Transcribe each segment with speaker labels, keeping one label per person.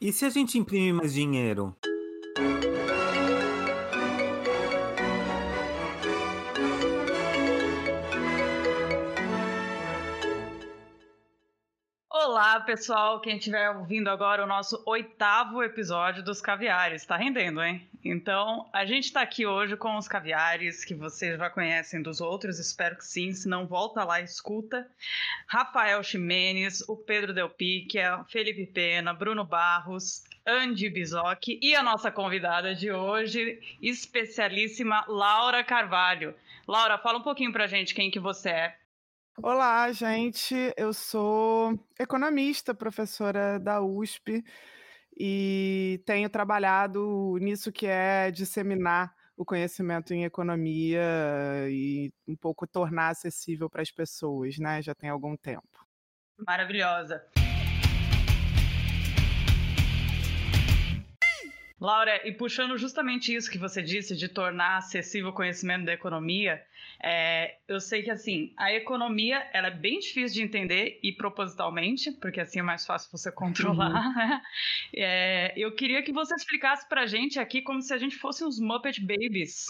Speaker 1: E se a gente imprimir mais dinheiro?
Speaker 2: Olá, pessoal. Quem estiver ouvindo agora o nosso oitavo episódio dos Caviares. Está rendendo, hein? Então, a gente está aqui hoje com os caviares que vocês já conhecem dos outros, espero que sim. Se não, volta lá escuta. Rafael Ximenes, o Pedro Del Picchia, Felipe Pena, Bruno Barros, Andy Bizoc e a nossa convidada de hoje, especialíssima Laura Carvalho. Laura, fala um pouquinho pra gente quem que você é.
Speaker 3: Olá, gente. Eu sou economista, professora da USP e tenho trabalhado nisso que é disseminar o conhecimento em economia e um pouco tornar acessível para as pessoas, né? Já tem algum tempo.
Speaker 2: Maravilhosa. Laura, e puxando justamente isso que você disse de tornar acessível o conhecimento da economia, é, eu sei que assim a economia ela é bem difícil de entender e propositalmente, porque assim é mais fácil você controlar. Uhum. Né? É, eu queria que você explicasse para a gente aqui como se a gente fosse uns Muppet Babies,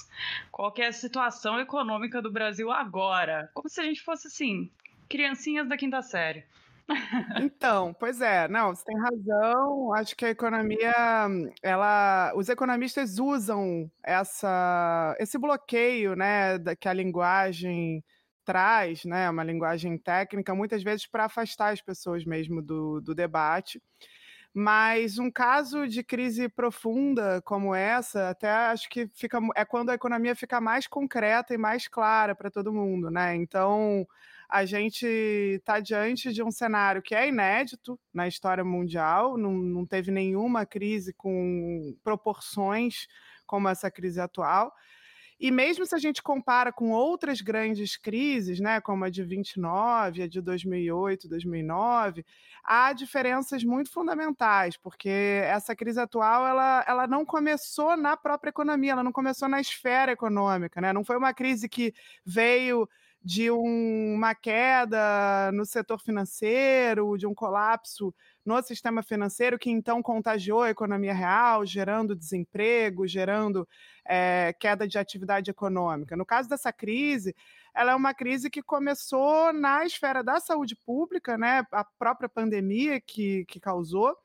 Speaker 2: qual é a situação econômica do Brasil agora, como se a gente fosse assim criancinhas da quinta série.
Speaker 3: Então, pois é, não, você tem razão. Acho que a economia, ela, os economistas usam essa, esse bloqueio, né, da, que a linguagem traz, né, uma linguagem técnica, muitas vezes para afastar as pessoas mesmo do, do debate. Mas um caso de crise profunda como essa, até acho que fica, é quando a economia fica mais concreta e mais clara para todo mundo, né? Então, a gente está diante de um cenário que é inédito na história mundial, não, não teve nenhuma crise com proporções como essa crise atual. E mesmo se a gente compara com outras grandes crises, né, como a de 29, a de 2008, 2009, há diferenças muito fundamentais, porque essa crise atual ela, ela não começou na própria economia, ela não começou na esfera econômica, né? Não foi uma crise que veio de um, uma queda no setor financeiro, de um colapso no sistema financeiro, que então contagiou a economia real, gerando desemprego, gerando é, queda de atividade econômica. No caso dessa crise, ela é uma crise que começou na esfera da saúde pública, né, a própria pandemia que, que causou.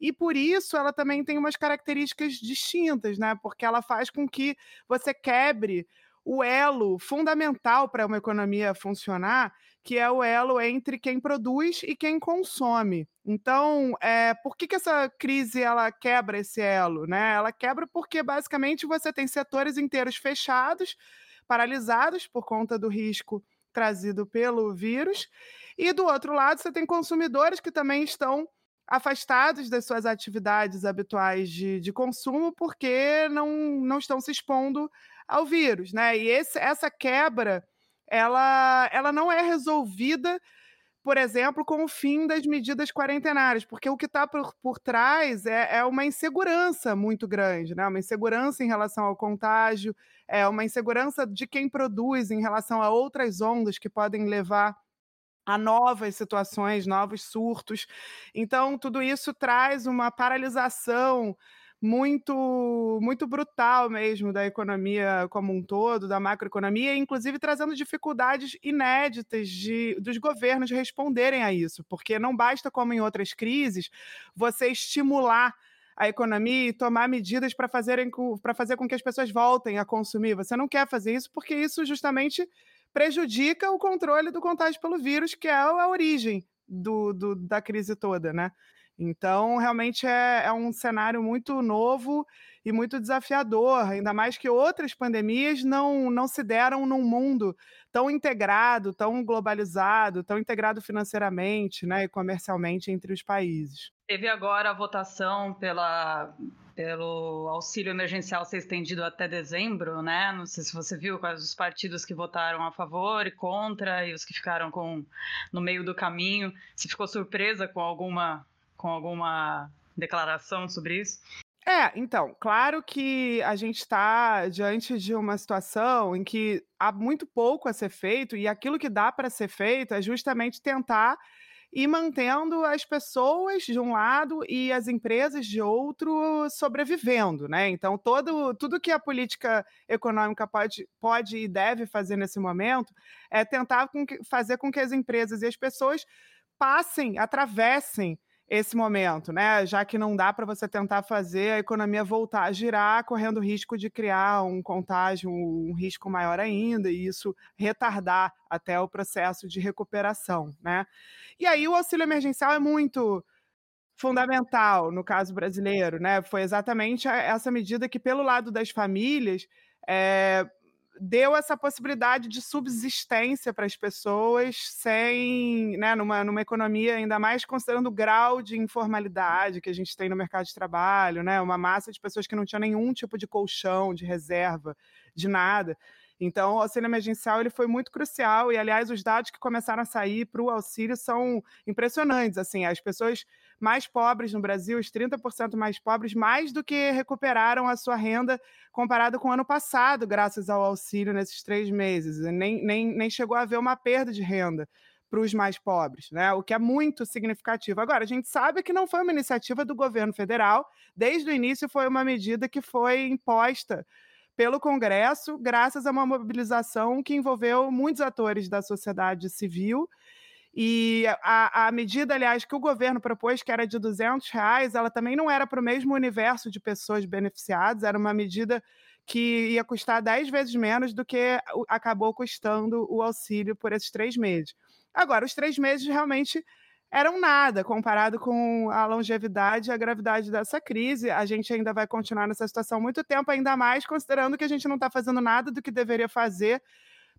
Speaker 3: E por isso ela também tem umas características distintas, né? Porque ela faz com que você quebre o elo fundamental para uma economia funcionar, que é o elo entre quem produz e quem consome. Então, é, por que, que essa crise ela quebra esse elo? Né? Ela quebra porque basicamente você tem setores inteiros fechados, paralisados por conta do risco trazido pelo vírus, e do outro lado você tem consumidores que também estão afastados das suas atividades habituais de, de consumo porque não, não estão se expondo ao vírus, né? E esse, essa quebra, ela, ela não é resolvida, por exemplo, com o fim das medidas quarentenárias, porque o que está por, por trás é, é uma insegurança muito grande, né? Uma insegurança em relação ao contágio, é uma insegurança de quem produz em relação a outras ondas que podem levar a novas situações, novos surtos. Então, tudo isso traz uma paralisação muito muito brutal mesmo da economia como um todo, da macroeconomia, inclusive trazendo dificuldades inéditas de, dos governos responderem a isso, porque não basta, como em outras crises, você estimular a economia e tomar medidas para fazer com que as pessoas voltem a consumir. Você não quer fazer isso porque isso justamente prejudica o controle do contágio pelo vírus, que é a origem do, do da crise toda, né? Então, realmente é, é, um cenário muito novo e muito desafiador, ainda mais que outras pandemias não, não se deram num mundo tão integrado, tão globalizado, tão integrado financeiramente né, e comercialmente entre os países.
Speaker 2: Teve agora a votação pela, pelo auxílio emergencial ser estendido até dezembro, né? Não sei se você viu quais os partidos que votaram a favor e contra e os que ficaram com no meio do caminho. Você ficou surpresa com alguma com alguma declaração sobre isso?
Speaker 3: É, então, claro que a gente está diante de uma situação em que há muito pouco a ser feito, e aquilo que dá para ser feito é justamente tentar e mantendo as pessoas de um lado e as empresas de outro sobrevivendo, né? Então, todo, tudo que a política econômica pode, pode e deve fazer nesse momento é tentar com que, fazer com que as empresas e as pessoas passem, atravessem esse momento, né? Já que não dá para você tentar fazer a economia voltar a girar, correndo risco de criar um contágio, um risco maior ainda, e isso retardar até o processo de recuperação, né? E aí o auxílio emergencial é muito fundamental no caso brasileiro, né? Foi exatamente essa medida que, pelo lado das famílias, é, deu essa possibilidade de subsistência para as pessoas sem, né, numa, numa economia ainda mais considerando o grau de informalidade que a gente tem no mercado de trabalho, né, uma massa de pessoas que não tinham nenhum tipo de colchão, de reserva, de nada. Então, o auxílio emergencial ele foi muito crucial e, aliás, os dados que começaram a sair para o auxílio são impressionantes. Assim, as pessoas mais pobres no Brasil, os 30% mais pobres, mais do que recuperaram a sua renda comparado com o ano passado, graças ao auxílio nesses três meses. Nem, nem, nem chegou a haver uma perda de renda para os mais pobres, né? o que é muito significativo. Agora, a gente sabe que não foi uma iniciativa do governo federal, desde o início foi uma medida que foi imposta pelo Congresso, graças a uma mobilização que envolveu muitos atores da sociedade civil. E a, a medida, aliás, que o governo propôs, que era de 200 reais, ela também não era para o mesmo universo de pessoas beneficiadas, era uma medida que ia custar 10 vezes menos do que acabou custando o auxílio por esses três meses. Agora, os três meses realmente eram nada comparado com a longevidade e a gravidade dessa crise. A gente ainda vai continuar nessa situação muito tempo, ainda mais considerando que a gente não está fazendo nada do que deveria fazer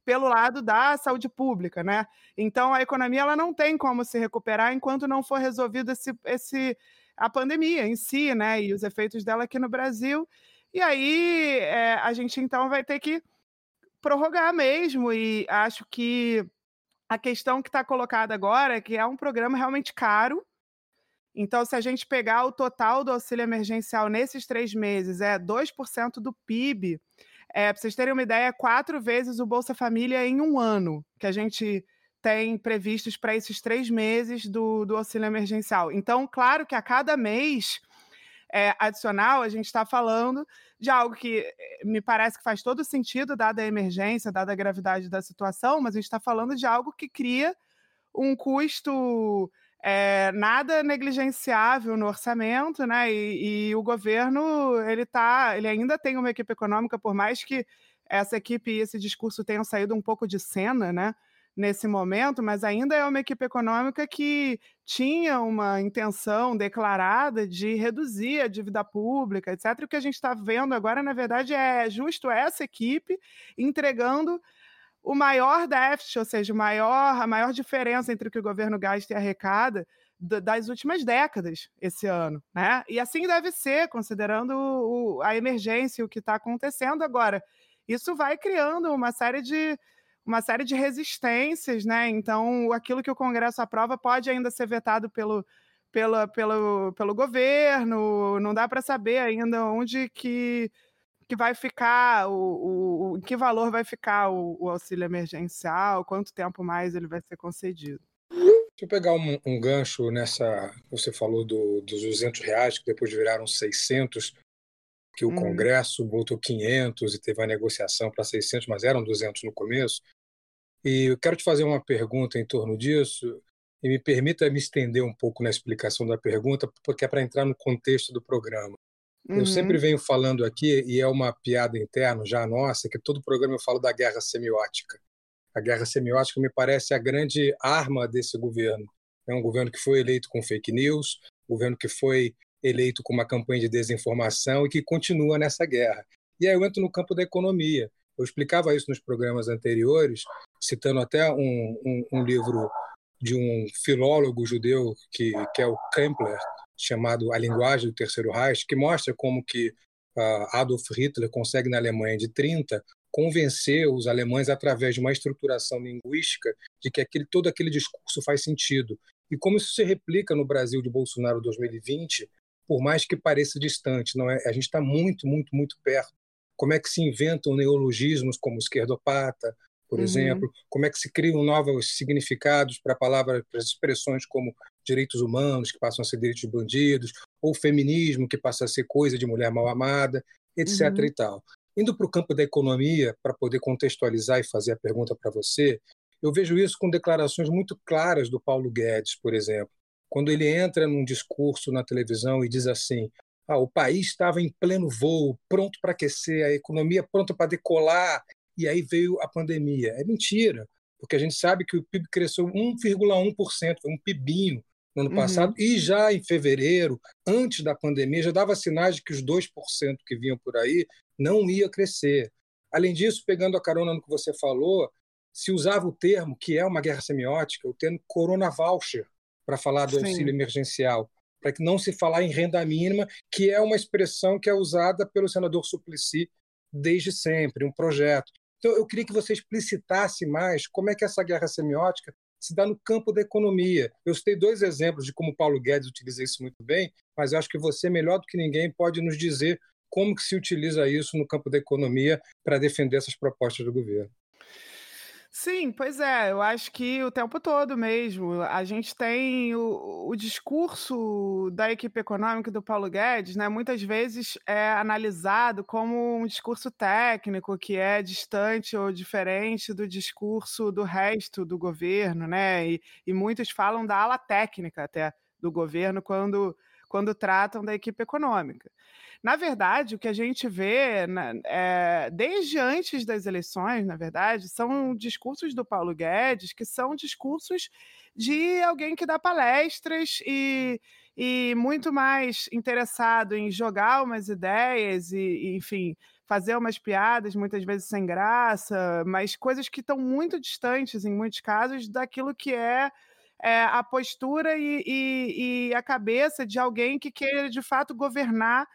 Speaker 3: pelo lado da saúde pública, né? Então a economia ela não tem como se recuperar enquanto não for resolvido esse, esse a pandemia em si, né? E os efeitos dela aqui no Brasil. E aí é, a gente então vai ter que prorrogar mesmo. E acho que a questão que está colocada agora é que é um programa realmente caro. Então, se a gente pegar o total do auxílio emergencial nesses três meses, é 2% do PIB. É, Para vocês terem uma ideia, é quatro vezes o Bolsa Família em um ano que a gente tem previstos para esses três meses do, do auxílio emergencial. Então, claro que a cada mês é, adicional, a gente está falando de algo que eh, me parece que faz todo sentido, dada a emergência, dada a gravidade da situação, mas a gente está falando de algo que cria um custo é, nada negligenciável no orçamento, né? E, e, o governo ele tá, ele ainda tem uma equipe econômica, por mais que essa equipe e esse discurso tenham saído um pouco de cena, né? nesse momento, mas ainda é uma equipe econômica que tinha uma intenção declarada de reduzir a dívida pública, etc. O que a gente está vendo agora, na verdade, é justo essa equipe entregando o maior déficit, ou seja, maior, a maior diferença entre o que o governo gasta e arrecada das últimas décadas esse ano, né? E assim deve ser, considerando o, a emergência e o que está acontecendo agora. Isso vai criando uma série de uma série de resistências, né? Então, aquilo que o Congresso aprova pode ainda ser vetado pelo, pela, pelo, pelo governo, não dá para saber ainda onde que, que vai ficar, o, o, em que valor vai ficar o, o, auxílio emergencial, quanto tempo mais ele vai ser concedido.
Speaker 4: Deixa eu pegar um, um gancho nessa. Você falou do, dos 200 reais, que depois viraram 600, que o hum. Congresso botou 500 e teve a negociação para 600, mas eram 200 no começo. E eu quero te fazer uma pergunta em torno disso, e me permita me estender um pouco na explicação da pergunta, porque é para entrar no contexto do programa. Uhum. Eu sempre venho falando aqui, e é uma piada interna já nossa, que todo programa eu falo da guerra semiótica. A guerra semiótica me parece a grande arma desse governo. É um governo que foi eleito com fake news, um governo que foi eleito com uma campanha de desinformação e que continua nessa guerra. E aí eu entro no campo da economia. Eu explicava isso nos programas anteriores, citando até um, um, um livro de um filólogo judeu que, que é o Kempler, chamado A Linguagem do Terceiro Reich, que mostra como que uh, Adolf Hitler consegue na Alemanha de 30 convencer os alemães através de uma estruturação linguística de que aquele, todo aquele discurso faz sentido. E como isso se replica no Brasil de Bolsonaro 2020, por mais que pareça distante, não é? A gente está muito, muito, muito perto como é que se inventam neologismos como esquerdopata, por uhum. exemplo, como é que se criam novos significados para palavras, para expressões como direitos humanos, que passam a ser direitos de bandidos, ou feminismo, que passa a ser coisa de mulher mal amada, etc. Uhum. e tal. Indo para o campo da economia, para poder contextualizar e fazer a pergunta para você, eu vejo isso com declarações muito claras do Paulo Guedes, por exemplo, quando ele entra num discurso na televisão e diz assim: ah, o país estava em pleno voo, pronto para aquecer, a economia pronta para decolar, e aí veio a pandemia. É mentira, porque a gente sabe que o PIB cresceu 1,1%, foi um PIBinho no ano uhum. passado, e já em fevereiro, antes da pandemia, já dava sinais de que os 2% que vinham por aí não ia crescer. Além disso, pegando a carona no que você falou, se usava o termo, que é uma guerra semiótica, o termo corona voucher, para falar do Sim. auxílio emergencial, para que não se falar em renda mínima, que é uma expressão que é usada pelo senador Suplicy desde sempre, um projeto. Então, eu queria que você explicitasse mais como é que essa guerra semiótica se dá no campo da economia. Eu citei dois exemplos de como Paulo Guedes utiliza isso muito bem, mas acho que você, melhor do que ninguém, pode nos dizer como que se utiliza isso no campo da economia para defender essas propostas do governo.
Speaker 3: Sim, pois é, eu acho que o tempo todo mesmo. A gente tem o, o discurso da equipe econômica do Paulo Guedes, né? Muitas vezes é analisado como um discurso técnico que é distante ou diferente do discurso do resto do governo, né? E, e muitos falam da ala técnica até do governo quando, quando tratam da equipe econômica. Na verdade, o que a gente vê é, desde antes das eleições, na verdade, são discursos do Paulo Guedes que são discursos de alguém que dá palestras e, e muito mais interessado em jogar umas ideias e, e, enfim, fazer umas piadas, muitas vezes sem graça, mas coisas que estão muito distantes, em muitos casos, daquilo que é é, a postura e, e, e, a cabeça de alguém que queira de fato governar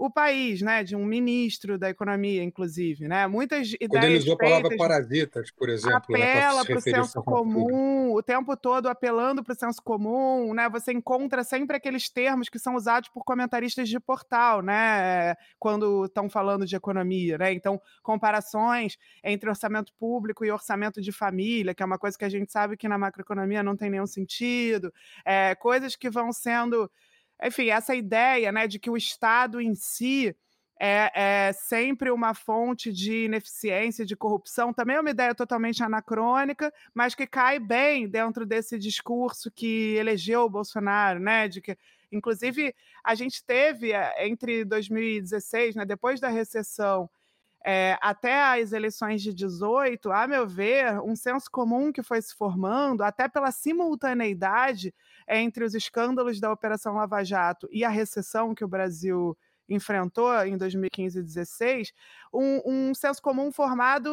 Speaker 3: o país, né, de um ministro da economia, inclusive, né? Muitas ideias
Speaker 4: Quando ele usou a palavra parasitas, por exemplo,
Speaker 3: né, apela né, para o senso comum, o tempo todo apelando para o senso comum, né? Você encontra sempre aqueles termos que são usados por comentaristas de portal, né? Quando estão falando de economia, né? Então, comparações entre orçamento público e orçamento de família, que é uma coisa que a gente sabe que na macroeconomia não tem nenhum sentido, é, coisas que vão sendo enfim, essa ideia né, de que o Estado em si é, é, sempre uma fonte de ineficiência, de corrupção, também é uma ideia totalmente anacrônica, mas que cai bem dentro desse discurso que elegeu o Bolsonaro, né? De que, inclusive, a gente teve eh, entre 2016, né, depois da recessão, é, até as eleições de 18, a meu ver, um senso comum que foi se formando, até pela simultaneidade entre os escândalos da Operação Lava Jato e a recessão que o Brasil enfrentou em 2015 e 2016, um, um senso comum formado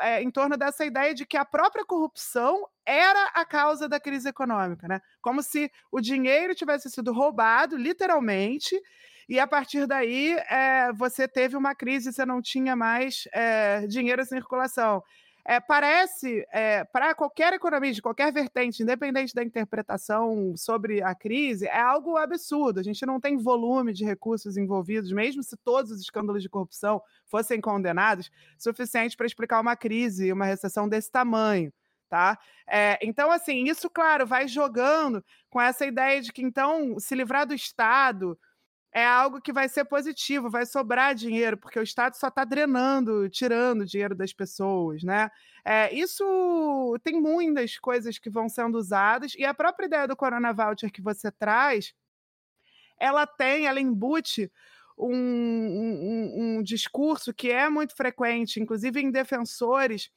Speaker 3: é, em torno dessa ideia de que a própria corrupção era a causa da crise econômica, né? Como se o dinheiro tivesse sido roubado, literalmente, e a partir daí é, você teve uma crise, você não tinha mais é, dinheiro em circulação é, parece, para qualquer economista, qualquer vertente, independente da interpretação sobre a crise, é algo absurdo. A gente não tem volume de recursos envolvidos, mesmo se todos os escândalos de corrupção fossem condenados, suficiente para explicar uma crise, uma recessão desse tamanho. Tá? É, então, assim, isso, claro, vai jogando com essa ideia de que, então, se livrar do Estado, é algo que vai ser positivo, vai sobrar dinheiro, porque o Estado só está drenando, tirando dinheiro das pessoas, né? É, isso tem muitas coisas que vão sendo usadas, e a própria ideia do Corona Voucher que você traz, ela tem, ela embute um, um, um discurso que é muito frequente, inclusive em defensores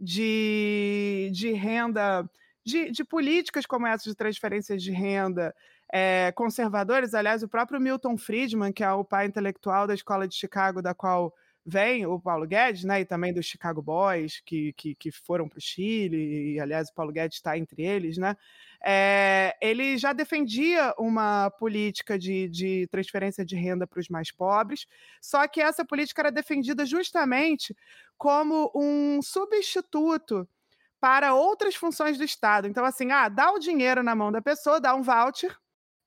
Speaker 3: de, de renda, de, de políticas como essa de transferências de renda, é, conservadores. Aliás, o próprio Milton Friedman, que é o pai intelectual da escola de Chicago, da qual vem o Paulo Guedes, né, e também dos Chicago Boys, que, que, que foram para o Chile, e aliás o Paulo Guedes está entre eles, né, é, ele já defendia uma política de, de transferência de renda para os mais pobres, só que essa política era defendida justamente como um substituto para outras funções do Estado. Então, assim, ah, dá o dinheiro na mão da pessoa, dá um voucher,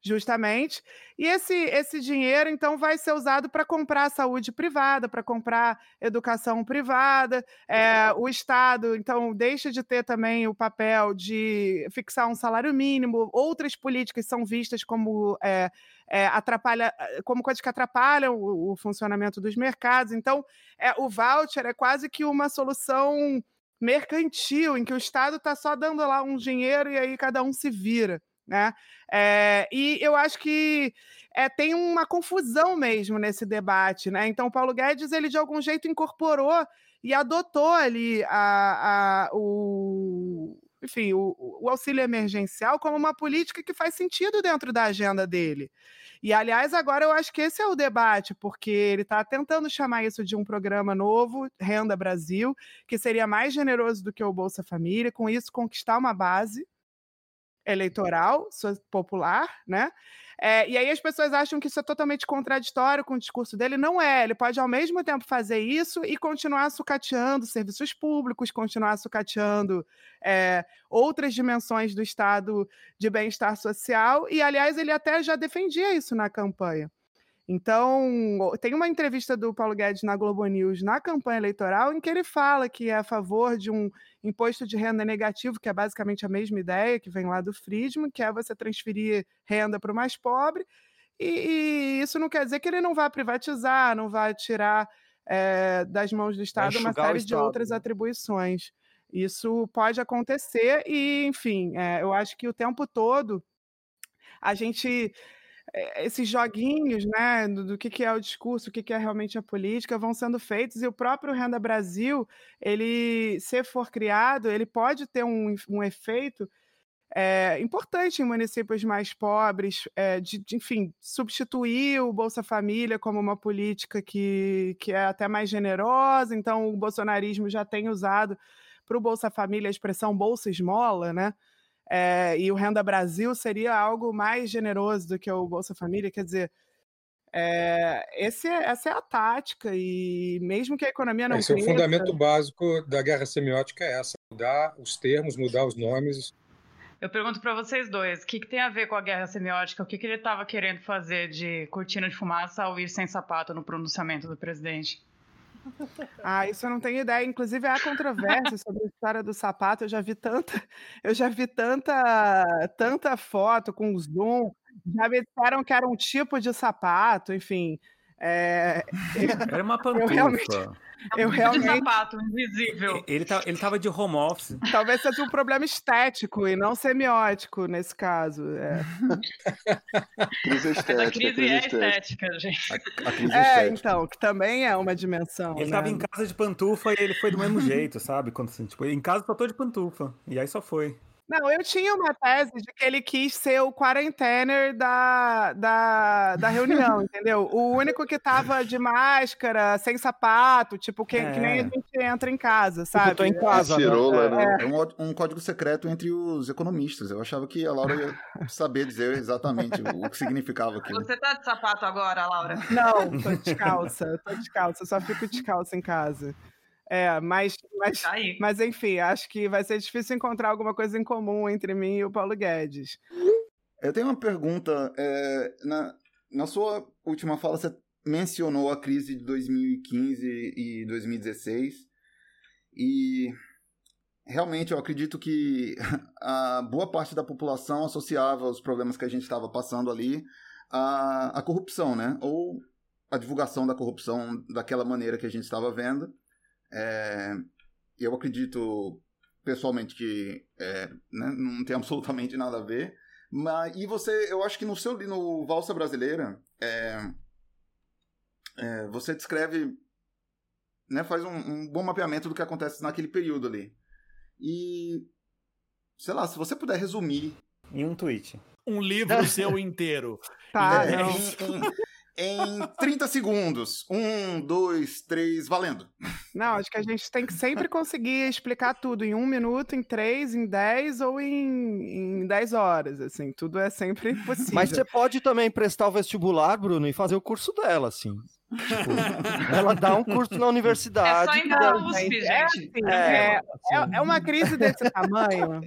Speaker 3: justamente. E esse, esse dinheiro, então, vai ser usado para comprar saúde privada, para comprar educação privada. É, o Estado, então, deixa de ter também o papel de fixar um salário mínimo. Outras políticas são vistas como. É, é, atrapalha, como coisas que atrapalham o, o funcionamento dos mercados. Então, é, o voucher é quase que uma solução mercantil, em que o Estado está só dando lá um dinheiro e aí cada um se vira. Né? É, e eu acho que é, tem uma confusão mesmo nesse debate. Né? Então, Paulo Guedes, ele de algum jeito incorporou e adotou ali a, a, o, enfim, o, o, auxílio emergencial como uma política que faz sentido dentro da agenda dele. E, aliás, agora eu acho que esse é o debate, porque ele está tentando chamar isso de um programa novo, Renda Brasil, que seria mais generoso do que o Bolsa Família, com isso conquistar uma base eleitoral popular, né? É, e aí as pessoas acham que isso é totalmente contraditório com o discurso dele. Não é. Ele pode, ao mesmo tempo, fazer isso e continuar sucateando serviços públicos, continuar sucateando é, outras dimensões do estado de bem-estar social. E, aliás, ele até já defendia isso na campanha. Então, tem uma entrevista do Paulo Guedes na Globo News na campanha eleitoral em que ele fala que é a favor de um imposto de renda negativo, que é basicamente a mesma ideia que vem lá do Friedman, que é você transferir renda para o mais pobre. E, e, isso não quer dizer que ele não vai privatizar, não vai tirar é, das mãos do Estado uma série de outras né? atribuições. Isso pode acontecer e, enfim, é, eu acho que o tempo todo a gente esses joguinhos, né, do, do, que, que é o discurso, o que, que é realmente a política, vão sendo feitos e o próprio Renda Brasil, ele, se for criado, ele pode ter um, um efeito é, importante em municípios mais pobres, é, de, de, enfim, substituir o Bolsa Família como uma política que, que é até mais generosa, então o bolsonarismo já tem usado para o Bolsa Família a expressão Bolsa Esmola, né? É, e o Renda Brasil seria algo mais generoso do que o Bolsa Família, quer dizer, é, esse, é, essa é a tática, e mesmo que a economia não.
Speaker 4: Esse cresça... é o fundamento básico da guerra semiótica, é essa: mudar os termos, mudar os nomes.
Speaker 2: Eu pergunto para vocês dois, o que, que, tem a ver com a guerra semiótica? O que, que ele estava querendo fazer de cortina de fumaça ao ir sem sapato no pronunciamento do presidente?
Speaker 3: Ah, isso eu não tenho ideia. Inclusive, há controvérsia sobre a história do sapato. Eu já vi tanta, eu já vi tanta, tanta foto com zoom. Já me disseram que era um tipo de sapato, enfim. É...
Speaker 1: Era uma pantufa. Eu realmente,
Speaker 3: eu realmente...
Speaker 2: sapato invisível.
Speaker 1: Ele, tá, ele tava de home office.
Speaker 3: Talvez seja um problema estético e não semiótico nesse caso. É.
Speaker 5: crise estética.
Speaker 2: A crise, crise é estética, gente.
Speaker 3: A, a crise é, estética. então, que também é uma dimensão.
Speaker 1: Ele
Speaker 3: né?
Speaker 1: tava em casa de pantufa e ele foi do mesmo jeito, sabe? Quando, assim, tipo, em casa só tô de pantufa. E aí só foi.
Speaker 3: Não, eu tinha uma tese de que ele quis ser o quarentener da, da, da reunião, entendeu? O único que tava de máscara, sem sapato, tipo, que, é. que nem a é. gente entra em casa, sabe?
Speaker 5: Eu tô em casa. É, cirola, né? É. é um, um, código secreto entre os economistas. Eu achava que a Laura ia saber dizer exatamente o, que significava aquilo.
Speaker 2: Você tá de sapato agora, Laura?
Speaker 3: Não, tô descalça, tô descalça, só fico descalça em casa. É, mas, mas, tá mas enfim, acho que vai ser difícil encontrar alguma coisa em comum entre mim e o Paulo Guedes.
Speaker 5: Eu tenho uma pergunta. É, na, na sua última fala, você mencionou a crise de 2015 e 2016. E realmente eu acredito que a boa parte da população associava os problemas que a gente estava passando ali à, à corrupção, né? Ou a divulgação da corrupção daquela maneira que a gente estava vendo. É, eu acredito pessoalmente que é, né, não tem absolutamente nada a ver. Mas, e você, eu acho que no seu no Valsa Brasileira, é, é, você descreve, né, faz um, um, bom mapeamento do que acontece naquele período ali. E, sei lá, se você puder resumir.
Speaker 1: Em um tweet.
Speaker 6: Um livro seu inteiro.
Speaker 3: Tá,
Speaker 5: em, em, em 30 segundos. Um, dois, três, valendo.
Speaker 3: Não, acho que a gente tem que sempre conseguir explicar tudo em um minuto, em três, em dez ou em, em dez horas, assim. Tudo é sempre possível.
Speaker 7: Mas você pode também prestar o vestibular, Bruno, e fazer o curso dela, assim. Tipo, ela dá um curso na universidade. É
Speaker 2: só ir na USP, gente.
Speaker 3: É, assim, é, é, é uma crise desse tamanho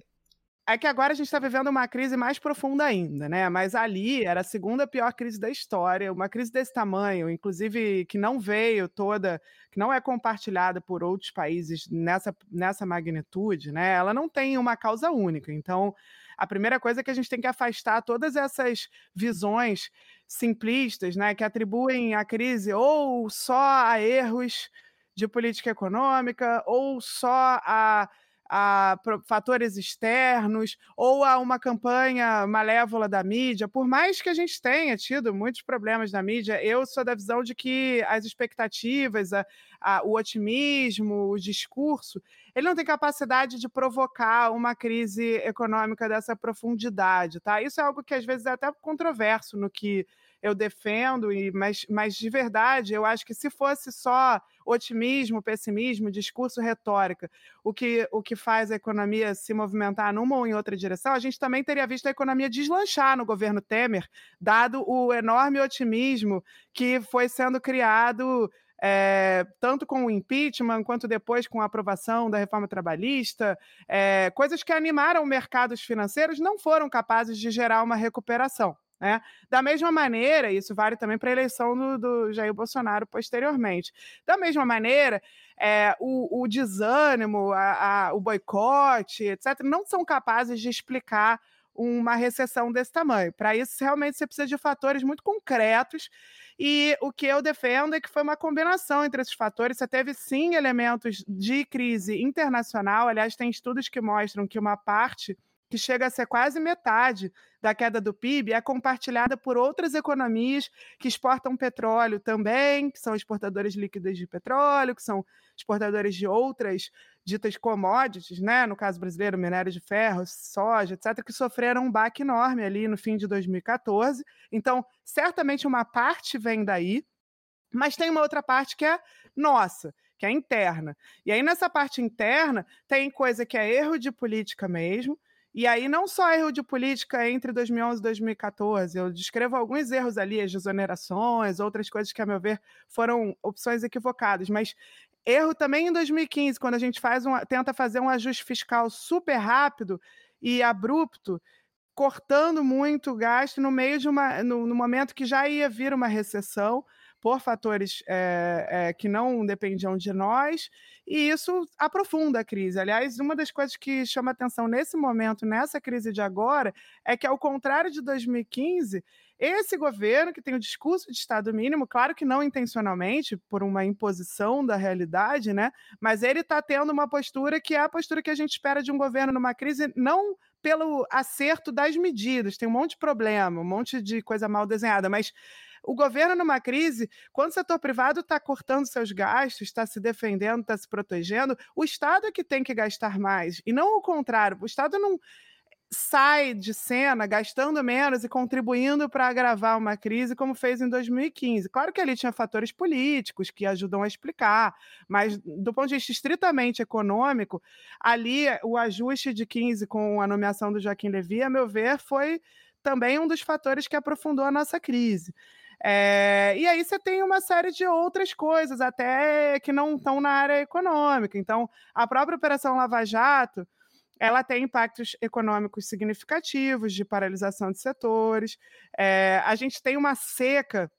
Speaker 3: é que agora a gente está vivendo uma crise mais profunda ainda, né? Mas ali era a segunda pior crise da história, uma crise desse tamanho, inclusive que não veio toda, que não é compartilhada por outros países nessa, nessa magnitude, né? Ela não tem uma causa única. Então, a primeira coisa é que a gente tem que afastar todas essas visões simplistas, né? Que atribuem a crise ou só a erros de política econômica ou só a a fatores externos ou a uma campanha malévola da mídia, por mais que a gente tenha tido muitos problemas na mídia, eu sou da visão de que as expectativas, a, a, o otimismo, o discurso, ele não tem capacidade de provocar uma crise econômica dessa profundidade, tá? Isso é algo que às vezes é até controverso no que eu defendo, e, mas, mas de verdade, eu acho que se fosse só otimismo, pessimismo, discurso, retórica, o que, o que faz a economia se movimentar numa ou em outra direção, a gente também teria visto a economia deslanchar no governo Temer, dado o enorme otimismo que foi sendo criado é, tanto com o impeachment quanto depois com a aprovação da reforma trabalhista, é, coisas que animaram mercados financeiros não foram capazes de gerar uma recuperação. Né? Da mesma maneira, isso vale também para a eleição do, do, Jair Bolsonaro posteriormente. Da mesma maneira, é, o, o, desânimo, a, a, o boicote, etc., não são capazes de explicar uma recessão desse tamanho. Para isso, realmente, você precisa de fatores muito concretos. E o que eu defendo é que foi uma combinação entre esses fatores. Você teve, sim, elementos de crise internacional. Aliás, tem estudos que mostram que uma parte que chega a ser quase metade da queda do PIB, é compartilhada por outras economias que exportam petróleo também, que são exportadores líquidos de petróleo, que são exportadores de outras ditas commodities, né? no caso brasileiro, minério de ferro, soja, etc., que sofreram um baque enorme ali no fim de 2014. Então, certamente uma parte vem daí, mas tem uma outra parte que é nossa, que é interna. E aí, nessa parte interna, tem coisa que é erro de política mesmo, e aí, não só erro de política entre 2011 e 2014, eu descrevo alguns erros ali, as desonerações, outras coisas que, a meu ver, foram opções equivocadas, mas erro também em 2015, quando a gente faz um, tenta fazer um ajuste fiscal super rápido e abrupto, cortando muito o gasto no meio de uma. no, no momento que já ia vir uma recessão por fatores é, é, que não dependiam de nós, e isso aprofunda a crise. Aliás, uma das coisas que chama atenção nesse momento, nessa crise de agora, é que, ao contrário de 2015, esse governo, que tem o discurso de Estado mínimo, claro que não intencionalmente, por uma imposição da realidade, né? Mas ele está tendo uma postura que é a postura que a gente espera de um governo numa crise, não pelo acerto das medidas, tem um monte de problema, um monte de coisa mal desenhada, mas o governo, numa crise, quando o setor privado está cortando seus gastos, está se defendendo, está se protegendo, o Estado é que tem que gastar mais, e não o contrário. O Estado não sai de cena gastando menos e contribuindo para agravar uma crise, como fez em 2015. Claro que ali tinha fatores políticos que ajudam a explicar, mas do ponto de vista estritamente econômico, ali o ajuste de 15 com a nomeação do Joaquim Levy, a meu ver, foi também um dos fatores que aprofundou a nossa crise. É, e aí você tem uma série de outras coisas, até que não estão na área econômica. Então, a própria Operação Lava Jato, ela tem impactos econômicos significativos de paralisação de setores. É, a gente tem uma seca,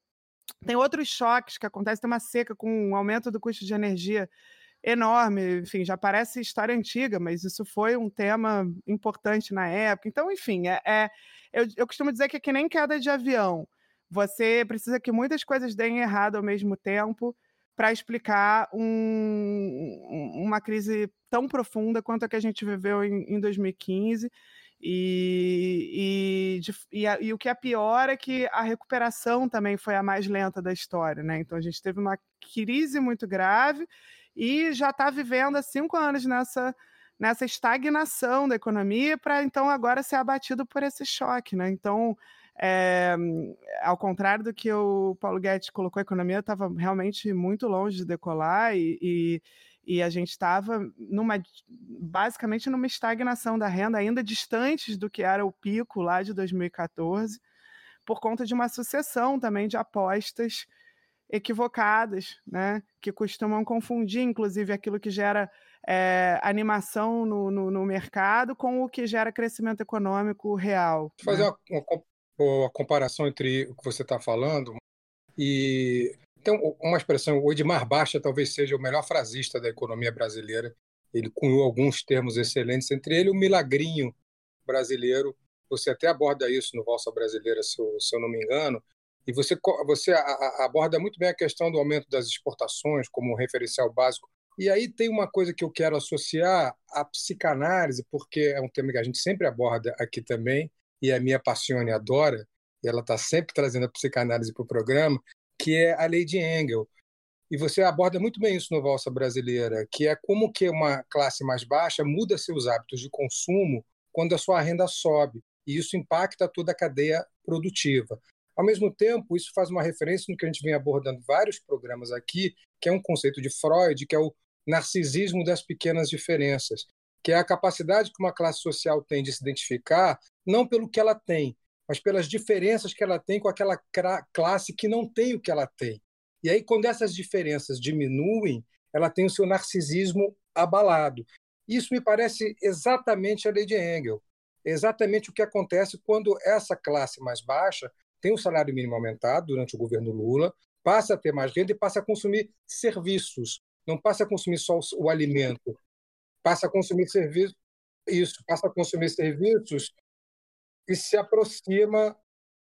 Speaker 3: tem outros choques que acontecem, tem uma seca com um aumento do custo de energia enorme, enfim, já parece história antiga, mas isso foi um tema importante na época. Então, enfim, é, é eu, eu costumo dizer que é que nem queda de avião você precisa que muitas coisas deem errado ao mesmo tempo para explicar um, uma crise tão profunda quanto a que a gente viveu em, em 2015. E, e, e, a, e, o que é pior é que a recuperação também foi a mais lenta da história. Né? Então a gente teve uma crise muito grave e já está vivendo há cinco anos nessa, nessa estagnação da economia para então agora ser abatido por esse choque. Né? Então é, ao contrário do que o Paulo Guedes colocou, a economia estava realmente muito longe de decolar e, e, e a gente estava numa basicamente numa estagnação da renda, ainda distantes do que era o pico lá de 2014, por conta de uma sucessão também de apostas equivocadas, né? que costumam confundir, inclusive, aquilo que gera é, animação no, no, no, mercado com o que gera crescimento econômico real.
Speaker 4: Vou fazer né? uma, uma, uma, comparação entre o que você está falando e tem uma expressão, o Edmar Baixa talvez seja o melhor frasista da economia brasileira. Ele cunhou alguns termos excelentes, entre eles o milagrinho brasileiro. Você até aborda isso no Valsa Brasileira, se eu, se eu não me engano, e você, você aborda muito bem a questão do aumento das exportações como um referencial básico. E aí tem uma coisa que eu quero associar à psicanálise, porque é um tema que a gente sempre aborda aqui também, e a minha paixone adora, e ela está sempre trazendo a psicanálise para o programa, que é a lei de Engel. E você aborda muito bem isso no Valsa Brasileira, que é como que uma classe mais baixa muda seus hábitos de consumo quando a sua renda sobe. E isso impacta toda a cadeia produtiva. Ao mesmo tempo, isso faz uma referência no que a gente vem abordando vários programas aqui, que é um conceito de Freud, que é o narcisismo das pequenas diferenças, que é a capacidade que uma classe social tem de se identificar não pelo que ela tem, mas pelas diferenças que ela tem com aquela classe que não tem o que ela tem. E aí, quando essas diferenças diminuem, ela tem o seu narcisismo abalado. Isso me parece exatamente a lei de Engel. Exatamente o que acontece quando essa classe mais baixa tem o salário mínimo aumentado durante o governo Lula, passa a ter mais renda e passa a consumir serviços, não passa a consumir só o alimento, passa a consumir serviços, isso, passa a consumir serviços e se aproxima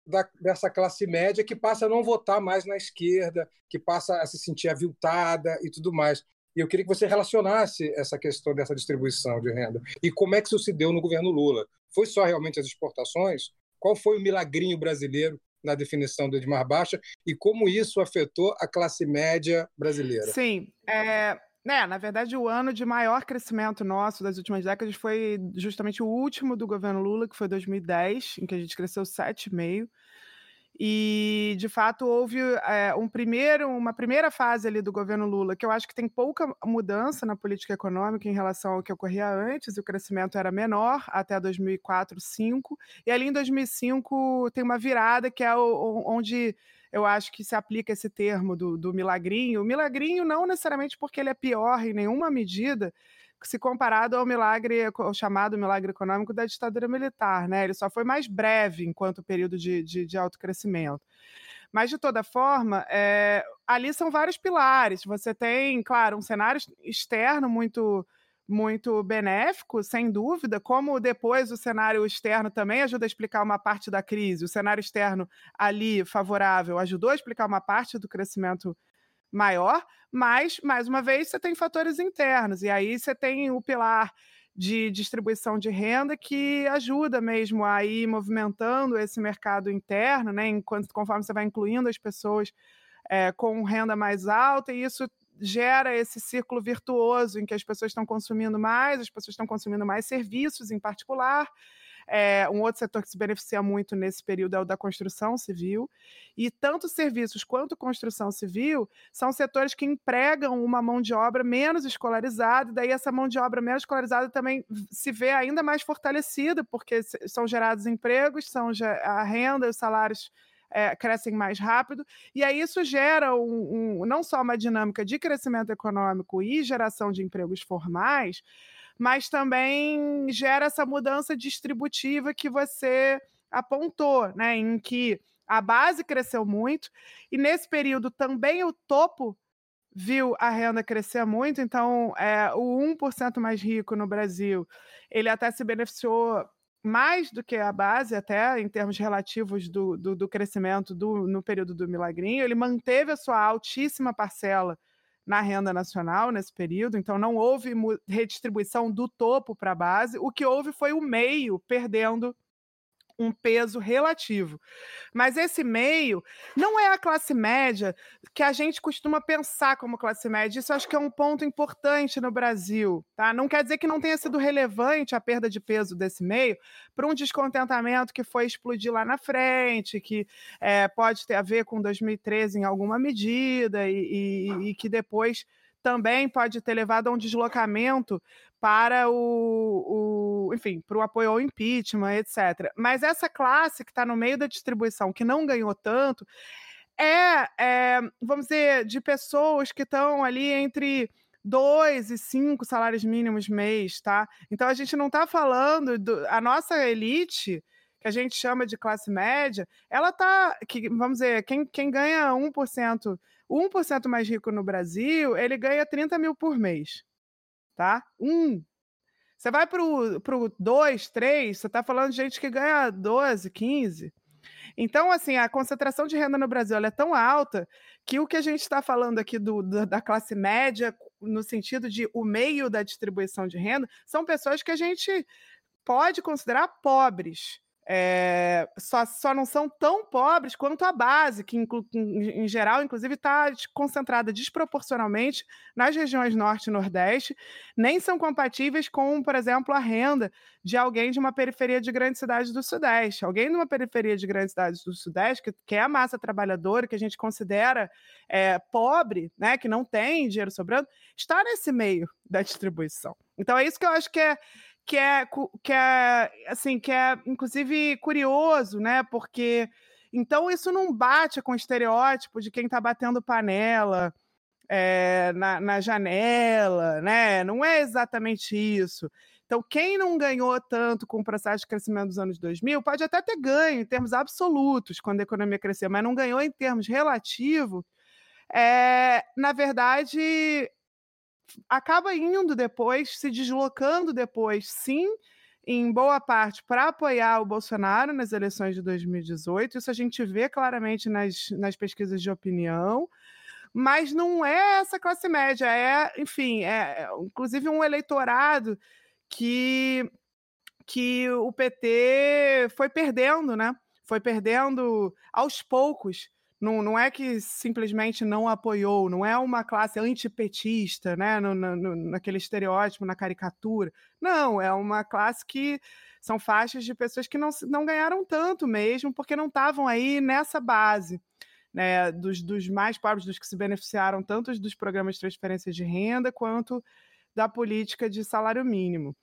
Speaker 4: da, dessa classe média que passa a não votar mais na esquerda, que passa a se sentir aviltada e tudo mais. E eu queria que você relacionasse essa questão dessa distribuição de renda. E como é que isso se deu no governo Lula? Foi só realmente as exportações? Qual foi o milagrinho brasileiro na definição do Edmar Baixa e como isso afetou a classe média brasileira.
Speaker 3: Sim, é, né, na verdade, o ano de maior crescimento nosso das últimas décadas foi justamente o último do governo Lula, que foi 2010, em que a gente cresceu 7,5%. E, de fato, houve é, um primeiro, uma primeira fase ali do governo Lula, que eu acho que tem pouca mudança na política econômica em relação ao que ocorria antes, o crescimento era menor até 2004, 2005. E ali em 2005 tem uma virada que é onde eu acho que se aplica esse termo do, do milagrinho. Milagrinho não necessariamente porque ele é pior em nenhuma medida, se comparado ao milagre, ao chamado milagre econômico da ditadura militar, né? Ele só foi mais breve enquanto período de, de, de alto crescimento. Mas, de toda forma, é, ali são vários pilares. Você tem, claro, um cenário externo muito muito benéfico, sem dúvida, como depois o cenário externo também ajuda a explicar uma parte da crise. O cenário externo ali favorável ajudou a explicar uma parte do crescimento maior, mas, mais uma vez, você tem fatores internos, e aí você tem o pilar de distribuição de renda que ajuda mesmo a ir movimentando esse mercado interno, né? Enquanto, conforme você vai incluindo as pessoas é, com renda mais alta, e isso gera esse círculo virtuoso em que as pessoas estão consumindo mais, as pessoas estão consumindo mais serviços em particular, é, um outro setor que se beneficia muito nesse período é o da construção civil. E tanto serviços quanto construção civil são setores que empregam uma mão de obra menos escolarizada, daí essa mão de obra menos escolarizada também se vê ainda mais fortalecida, porque são gerados empregos, são a renda, os salários é, crescem mais rápido, e aí isso gera um, um, não só uma dinâmica de crescimento econômico e geração de empregos formais, mas também gera essa mudança distributiva que você apontou, né, em que a base cresceu muito e nesse período também o topo viu a renda crescer muito, então é, o 1% mais rico no Brasil, ele até se beneficiou mais do que a base, até em termos relativos do, do, do crescimento do, no período do Milagrinho, ele manteve a sua altíssima parcela na renda nacional nesse período, então não houve redistribuição do topo para a base, o que houve foi o meio perdendo um peso relativo. Mas esse meio não é a classe média que a gente costuma pensar como classe média. Isso acho que é um ponto importante no Brasil. Tá? Não quer dizer que não tenha sido relevante a perda de peso desse meio para um descontentamento que foi explodir lá na frente, que é, pode ter a ver com 2013 em alguma medida e, e, e que depois também pode ter levado a um deslocamento para o, o enfim, para o apoio ao impeachment, etc. Mas essa classe que está no meio da distribuição, que não ganhou tanto, é, é, vamos dizer, de pessoas que estão ali entre dois e cinco salários mínimos mês, tá? Então a gente não está falando do, a nossa elite que a gente chama de classe média, ela tá, que, vamos dizer, quem, quem ganha 1%, o 1% mais rico no Brasil, ele ganha 30 mil por mês, tá? Um. Você vai para o 2, 3, você está falando de gente que ganha 12, 15. Então, assim, a concentração de renda no Brasil é tão alta que o que a gente está falando aqui do, do, da classe média, no sentido de o meio da distribuição de renda, são pessoas que a gente pode considerar pobres. É, só, só não são tão pobres quanto a base, que inclu, em, geral, inclusive, está concentrada desproporcionalmente nas regiões norte e nordeste, nem são compatíveis com, por exemplo, a renda de alguém de uma periferia de grande cidade do sudeste. Alguém de uma periferia de grande cidade do sudeste, que, que é a massa trabalhadora, que a gente considera é, pobre, né, que não tem dinheiro sobrando, está nesse meio da distribuição. Então é isso que eu acho que é que é, que é assim, que é inclusive curioso, né? Porque então isso não bate com o estereótipo de quem está batendo panela é, na, na janela, né? Não é exatamente isso. Então, quem não ganhou tanto com o processo de crescimento dos anos 2000 pode até ter ganho em termos absolutos quando a economia cresceu, mas não ganhou em termos relativos. É, na verdade, acaba indo depois, se deslocando depois, sim, em boa parte para apoiar o Bolsonaro nas eleições de 2018. Isso a gente vê claramente nas, nas pesquisas de opinião. Mas não é essa classe média, é, enfim, é, é inclusive um eleitorado que, que o PT foi perdendo, né? Foi perdendo aos poucos não, não é que simplesmente não apoiou, não é uma classe antipetista, né? No, no, naquele estereótipo, na caricatura. Não, é uma classe que são faixas de pessoas que não, não ganharam tanto mesmo, porque não estavam aí nessa base. Né, dos, dos mais pobres, dos que se beneficiaram tanto dos programas de transferência de renda quanto da política de salário mínimo.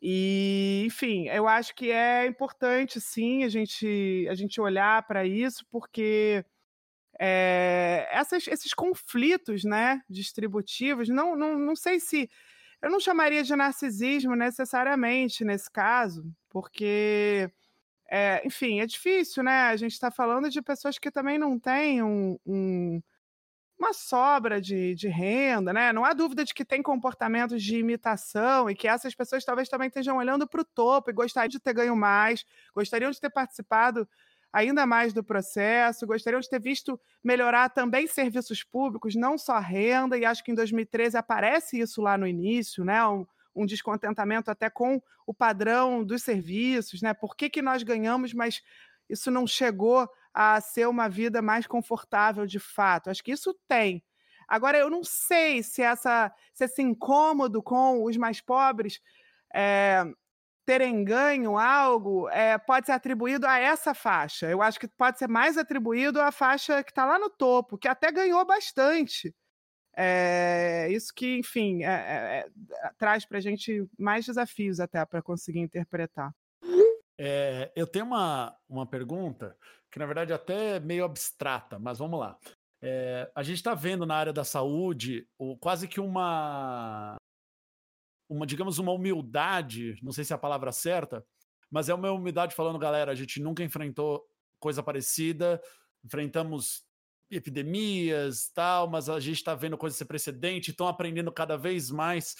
Speaker 3: E, enfim, eu acho que é importante, sim, a gente, a gente olhar para isso, porque é, essas, esses conflitos né, distributivos, não, não, não sei se. Eu não chamaria de narcisismo necessariamente nesse caso, porque, é, enfim, é difícil, né? A gente está falando de pessoas que também não têm um, um, uma sobra de, de renda, né? Não há dúvida de que tem comportamentos de imitação e que essas pessoas talvez também estejam olhando para o topo e gostariam de ter ganho mais, gostariam de ter participado ainda mais do processo, gostariam de ter visto melhorar também serviços públicos, não só renda, e acho que em 2013 aparece isso lá no início, né? Um, um descontentamento até com o padrão dos serviços, né? Por que, que nós ganhamos, mas isso não chegou a ser uma vida mais confortável de fato? Acho que isso tem. Agora, eu não sei se, essa, se esse incômodo com os mais pobres é, terem ganho algo é, pode ser atribuído a essa faixa. Eu acho que pode ser mais atribuído à faixa que está lá no topo, que até ganhou bastante. É, isso que, enfim, é, traz para a gente mais desafios até para conseguir interpretar.
Speaker 6: eu tenho uma, uma pergunta que, na verdade, até é meio abstrata, mas vamos lá. a gente está vendo na área da saúde o, quase que uma uma, digamos, uma humildade, não sei se é a palavra certa, mas é uma humildade falando, galera, a gente nunca enfrentou coisa parecida, enfrentamos epidemias, tal, mas a gente está vendo coisas sem precedente, estão aprendendo cada vez mais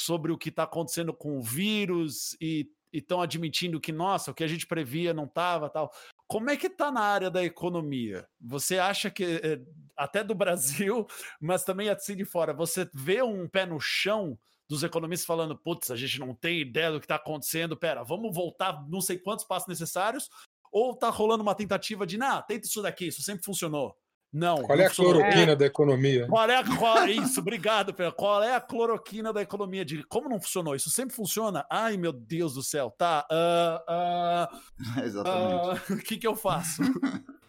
Speaker 6: sobre o que está acontecendo com o vírus e estão admitindo que, nossa, o que a gente previa não estava, tal. Como é que está na área da economia? Você acha que, eh, até do Brasil, mas também assim de fora, você vê um pé no chão dos economistas falando, putz, a gente não tem ideia do que está acontecendo, pera, vamos voltar não sei quantos passos necessários, ou tá rolando uma tentativa de, não, tenta isso daqui, isso sempre funcionou. Não.
Speaker 4: Qual
Speaker 6: não
Speaker 4: é a cloroquina é. da economia?
Speaker 6: Qual é a, qual, isso, obrigado, Pedro. Qual é a cloroquina da economia? De como não funcionou? Isso sempre funciona? Ai, meu Deus do céu, tá. Uh,
Speaker 5: uh, Exatamente.
Speaker 6: O uh, que, que eu faço?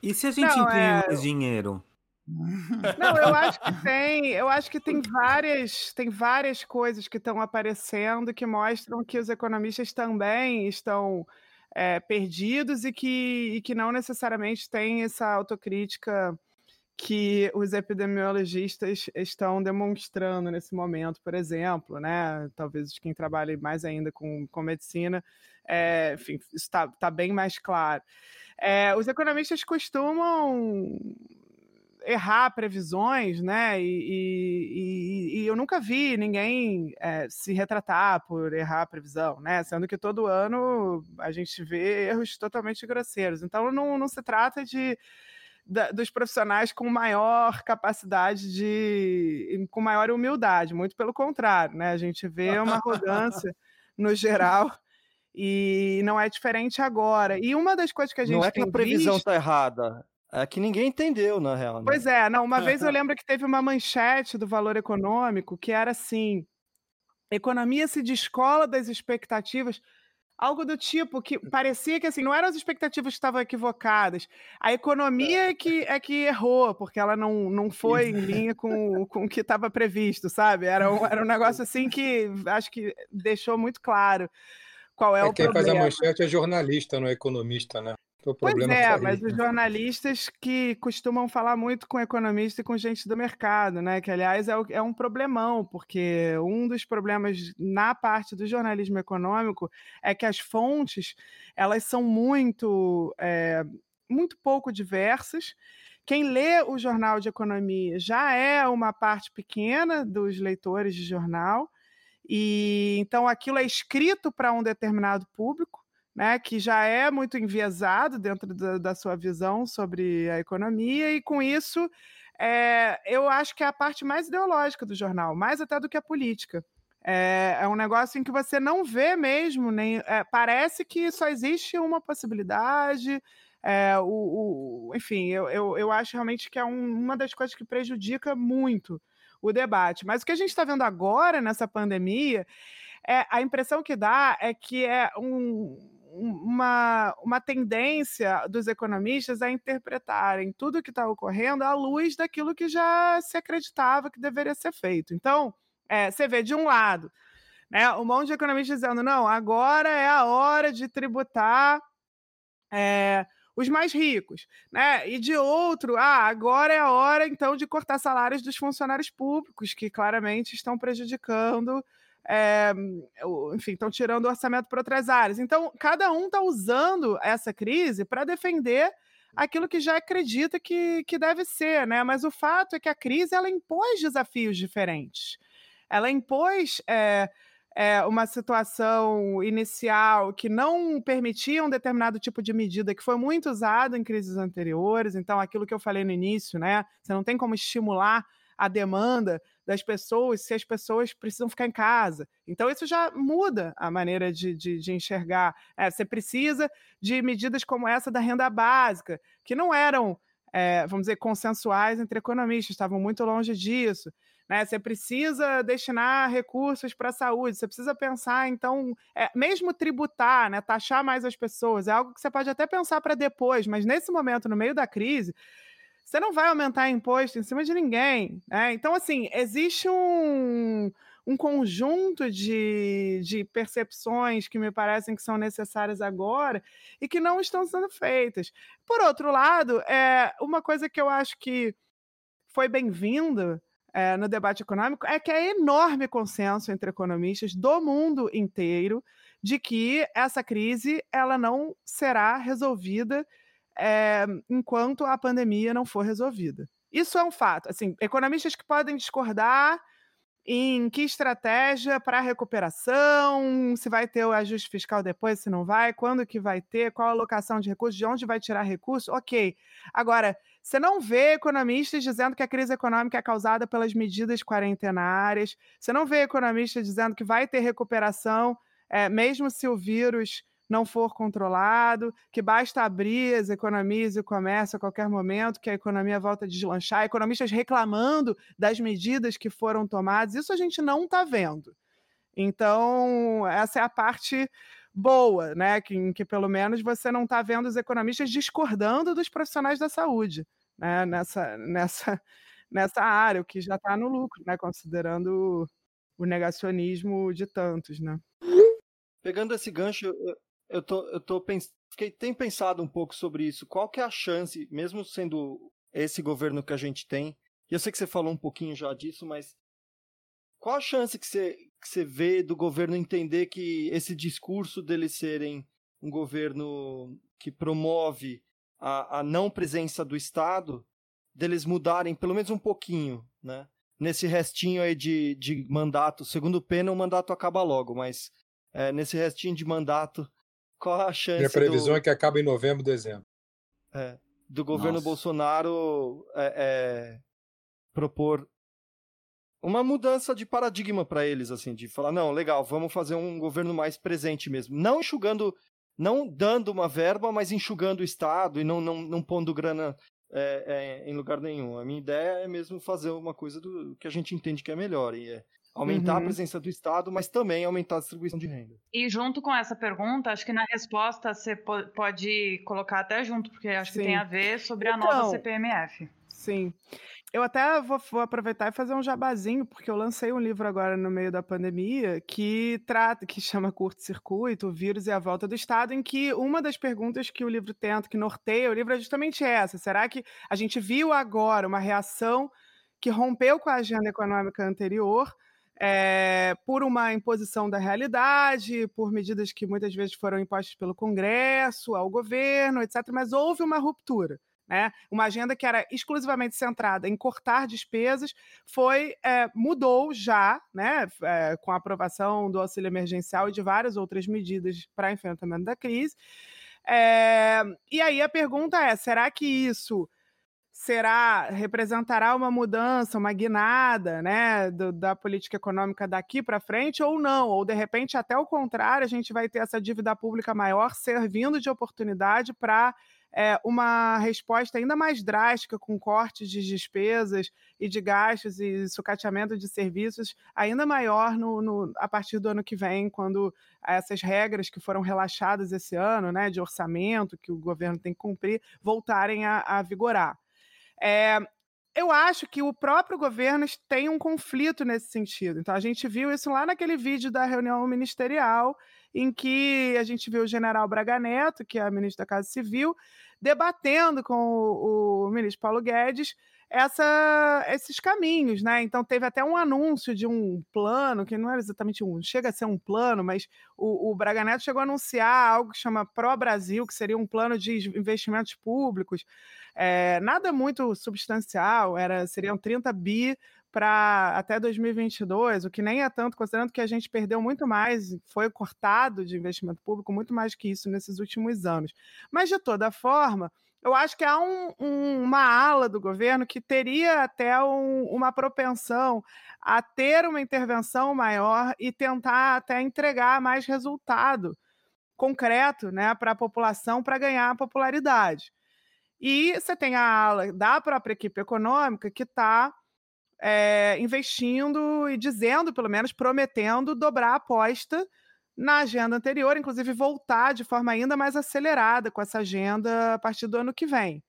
Speaker 1: e se a gente não, imprimir é... mais dinheiro?
Speaker 3: Não, eu acho que tem, eu acho que tem várias, tem várias coisas que estão aparecendo que mostram que os economistas também estão é, perdidos e que, e que não necessariamente têm essa autocrítica que os epidemiologistas estão demonstrando nesse momento, por exemplo, né? Talvez quem trabalhe mais ainda com, com medicina, é, enfim, está tá bem mais claro. É, os economistas costumam errar previsões, né? E, e, e, eu nunca vi ninguém é, se retratar por errar a previsão, né? Sendo que todo ano a gente vê erros totalmente grosseiros. Então não, não se trata de da, dos profissionais com maior capacidade de. com maior humildade, muito pelo contrário, né? A gente vê uma arrogância no geral. E não é diferente agora. E uma das coisas que a gente.
Speaker 7: Não é que
Speaker 3: a
Speaker 7: previsão
Speaker 3: está
Speaker 7: errada. É que ninguém entendeu, na real. Né?
Speaker 3: Pois é, não. Uma vez eu lembro que teve uma manchete do Valor Econômico que era assim: economia se descola das expectativas. Algo do tipo que parecia que assim, não eram as expectativas que estavam equivocadas. A economia é que, é que errou, porque ela não, não foi em linha com, com o que estava previsto, sabe? Era um, era um negócio assim que acho que deixou muito claro qual é, é o
Speaker 4: quem
Speaker 3: problema.
Speaker 4: Quem faz a manchete é jornalista, não é economista, né?
Speaker 3: Pois é, mas os jornalistas que costumam falar muito com economista e com gente do mercado, né? Que, aliás, é, é, um problemão, porque um dos problemas na parte do jornalismo econômico é que as fontes elas são muito, é, muito pouco diversas. Quem lê o jornal de economia já é uma parte pequena dos leitores de jornal, e então aquilo é escrito para um determinado público né, que já é muito enviesado dentro da, da, sua visão sobre a economia, e com isso é, eu acho que é a parte mais ideológica do jornal, mais até do que a política. É, é um negócio em que você não vê mesmo, nem é, parece que só existe uma possibilidade. O, o, enfim, eu, eu, eu, acho realmente que é um, uma das coisas que prejudica muito o debate. Mas o que a gente está vendo agora nessa pandemia, é, a impressão que dá é que é um, uma, uma tendência dos economistas a interpretarem tudo o que está ocorrendo à luz daquilo que já se acreditava que deveria ser feito. Então, é, você vê de um lado, né, um monte de economistas dizendo: não, agora é a hora de tributar. É, os mais ricos, né? E de outro, ah, agora é a hora então de cortar salários dos funcionários públicos que claramente estão prejudicando é, enfim, estão tirando o orçamento para outras áreas. Então, cada um está usando essa crise para defender aquilo que já acredita que, que deve ser, né? Mas o fato é que a crise ela impôs desafios diferentes. Ela impôs é, é, uma situação inicial que não permitia um determinado tipo de medida que foi muito usado em crises anteriores. Então, aquilo que eu falei no início, né? Você não tem como estimular a demanda das pessoas se as pessoas precisam ficar em casa. Então, isso já muda a maneira de, de, de enxergar. É, você precisa de medidas como essa da renda básica, que não eram, é, vamos dizer, consensuais entre economistas, estavam muito longe disso. Né? Você precisa destinar recursos para a saúde, você precisa pensar, então, é, mesmo tributar, né, taxar mais as pessoas, é algo que você pode até pensar para depois, mas nesse momento, no meio da crise, você não vai aumentar imposto em cima de ninguém. Né? Então, assim, existe um, um conjunto de, de percepções que me parecem que são necessárias agora e que não estão sendo feitas. Por outro lado, é uma coisa que eu acho que foi bem-vinda é, no debate econômico é que há enorme consenso entre economistas do mundo inteiro de que essa crise ela não será resolvida é, enquanto a pandemia não for resolvida. Isso é um fato. Assim, economistas que podem discordar em que estratégia para recuperação, se vai ter o ajuste fiscal depois, se não vai, quando que vai ter, qual a alocação de recursos, de onde vai tirar recursos, ok. Agora, você não vê economistas dizendo que a crise econômica é causada pelas medidas quarentenárias, você não vê economistas dizendo que vai ter recuperação, é, mesmo se o vírus não for controlado, que basta abrir as economias e o comércio a qualquer momento, que a economia volta a deslanchar, economistas reclamando das medidas que foram tomadas, isso a gente não está vendo. Então, essa é a parte boa, né? Que, em que pelo menos você não está vendo os economistas discordando dos profissionais da saúde né? nessa, nessa, nessa área, o que já está no lucro, né? considerando o negacionismo de tantos. Né?
Speaker 7: Pegando esse gancho, eu tô, eu tô pens... Fiquei, tenho pensado um pouco sobre isso. Qual que é a chance, mesmo sendo esse governo que a gente tem. E eu sei que você falou um pouquinho já disso, mas qual a chance que você, que você vê do governo entender que esse discurso deles serem um governo que promove a, a não presença do Estado, deles mudarem pelo menos um pouquinho, né? Nesse restinho aí de, de mandato, segundo pena, o mandato acaba logo, mas é, nesse restinho de mandato, qual a chance?
Speaker 4: Minha previsão
Speaker 7: do...
Speaker 4: é que acaba em novembro, dezembro.
Speaker 7: É, do governo
Speaker 5: Nossa.
Speaker 7: Bolsonaro é, é, propor uma mudança de paradigma para eles, assim, de falar, não, legal, vamos fazer um governo mais presente mesmo. Não enxugando, não dando uma verba, mas enxugando o Estado e não, não, não pondo grana é, é, em lugar nenhum. A minha ideia é mesmo fazer uma coisa do que a gente entende que é melhor, e é aumentar
Speaker 3: Uhum.
Speaker 7: a presença do Estado, mas também aumentar a distribuição de renda.
Speaker 2: E junto com essa pergunta, acho que na resposta você po- pode colocar até junto, porque acho que
Speaker 3: Sim.
Speaker 2: tem a ver sobre a
Speaker 3: Então,
Speaker 2: nova CPMF.
Speaker 3: Sim. Eu até vou, vou aproveitar e fazer um jabazinho, porque eu lancei um livro agora no meio da pandemia que trata, que chama Curto-Circuito, o vírus e a volta do Estado, em que uma das perguntas que o livro tenta, que norteia o livro, é justamente essa. Será que a gente viu agora uma reação que rompeu com a agenda econômica anterior? Eh, por uma imposição da realidade, por medidas que muitas vezes foram impostas pelo Congresso, ao governo, etc. Mas houve uma ruptura. Né? Uma agenda que era exclusivamente centrada em cortar despesas foi eh, mudou já, né? eh, com a aprovação do auxílio emergencial e de várias outras medidas para enfrentamento da crise. Eh, e aí a pergunta é: será que isso será representará uma mudança, uma guinada, né, do- da política econômica daqui para frente ou não? Ou de repente até o contrário, a gente vai ter essa dívida pública maior servindo de oportunidade para é, uma resposta ainda mais drástica, com cortes de despesas e de gastos e sucateamento de serviços ainda maior no, no- a partir do ano que vem, quando essas regras que foram relaxadas esse ano, né, de orçamento que o governo tem que cumprir, voltarem a, a vigorar. É, eu acho que o próprio governo tem um conflito nesse sentido. Então, a gente viu isso lá naquele vídeo da reunião ministerial, em que a gente viu o general Braga Neto, que é ministro da Casa Civil, debatendo com o, o ministro Paulo Guedes essa- esses caminhos, né? Então teve até um anúncio de um plano, que não era exatamente um, chega a ser um plano, mas o, o Braga Neto chegou a anunciar algo que chama Pro Brasil, que seria um plano de investimentos públicos, é, nada muito substancial, era seriam 30 bi para até 2022, o que nem é tanto, considerando que a gente perdeu muito mais, foi cortado de investimento público muito mais que isso nesses últimos anos. Mas, de toda forma, eu acho que há um- um- uma ala do governo que teria até um- uma propensão a ter uma intervenção maior e tentar até entregar mais resultado concreto né, para a população para ganhar popularidade. E você tem a ala da própria equipe econômica que está é, investindo e dizendo, pelo menos, prometendo dobrar a aposta na agenda anterior, inclusive voltar de forma ainda mais acelerada com essa agenda a partir do ano que vem.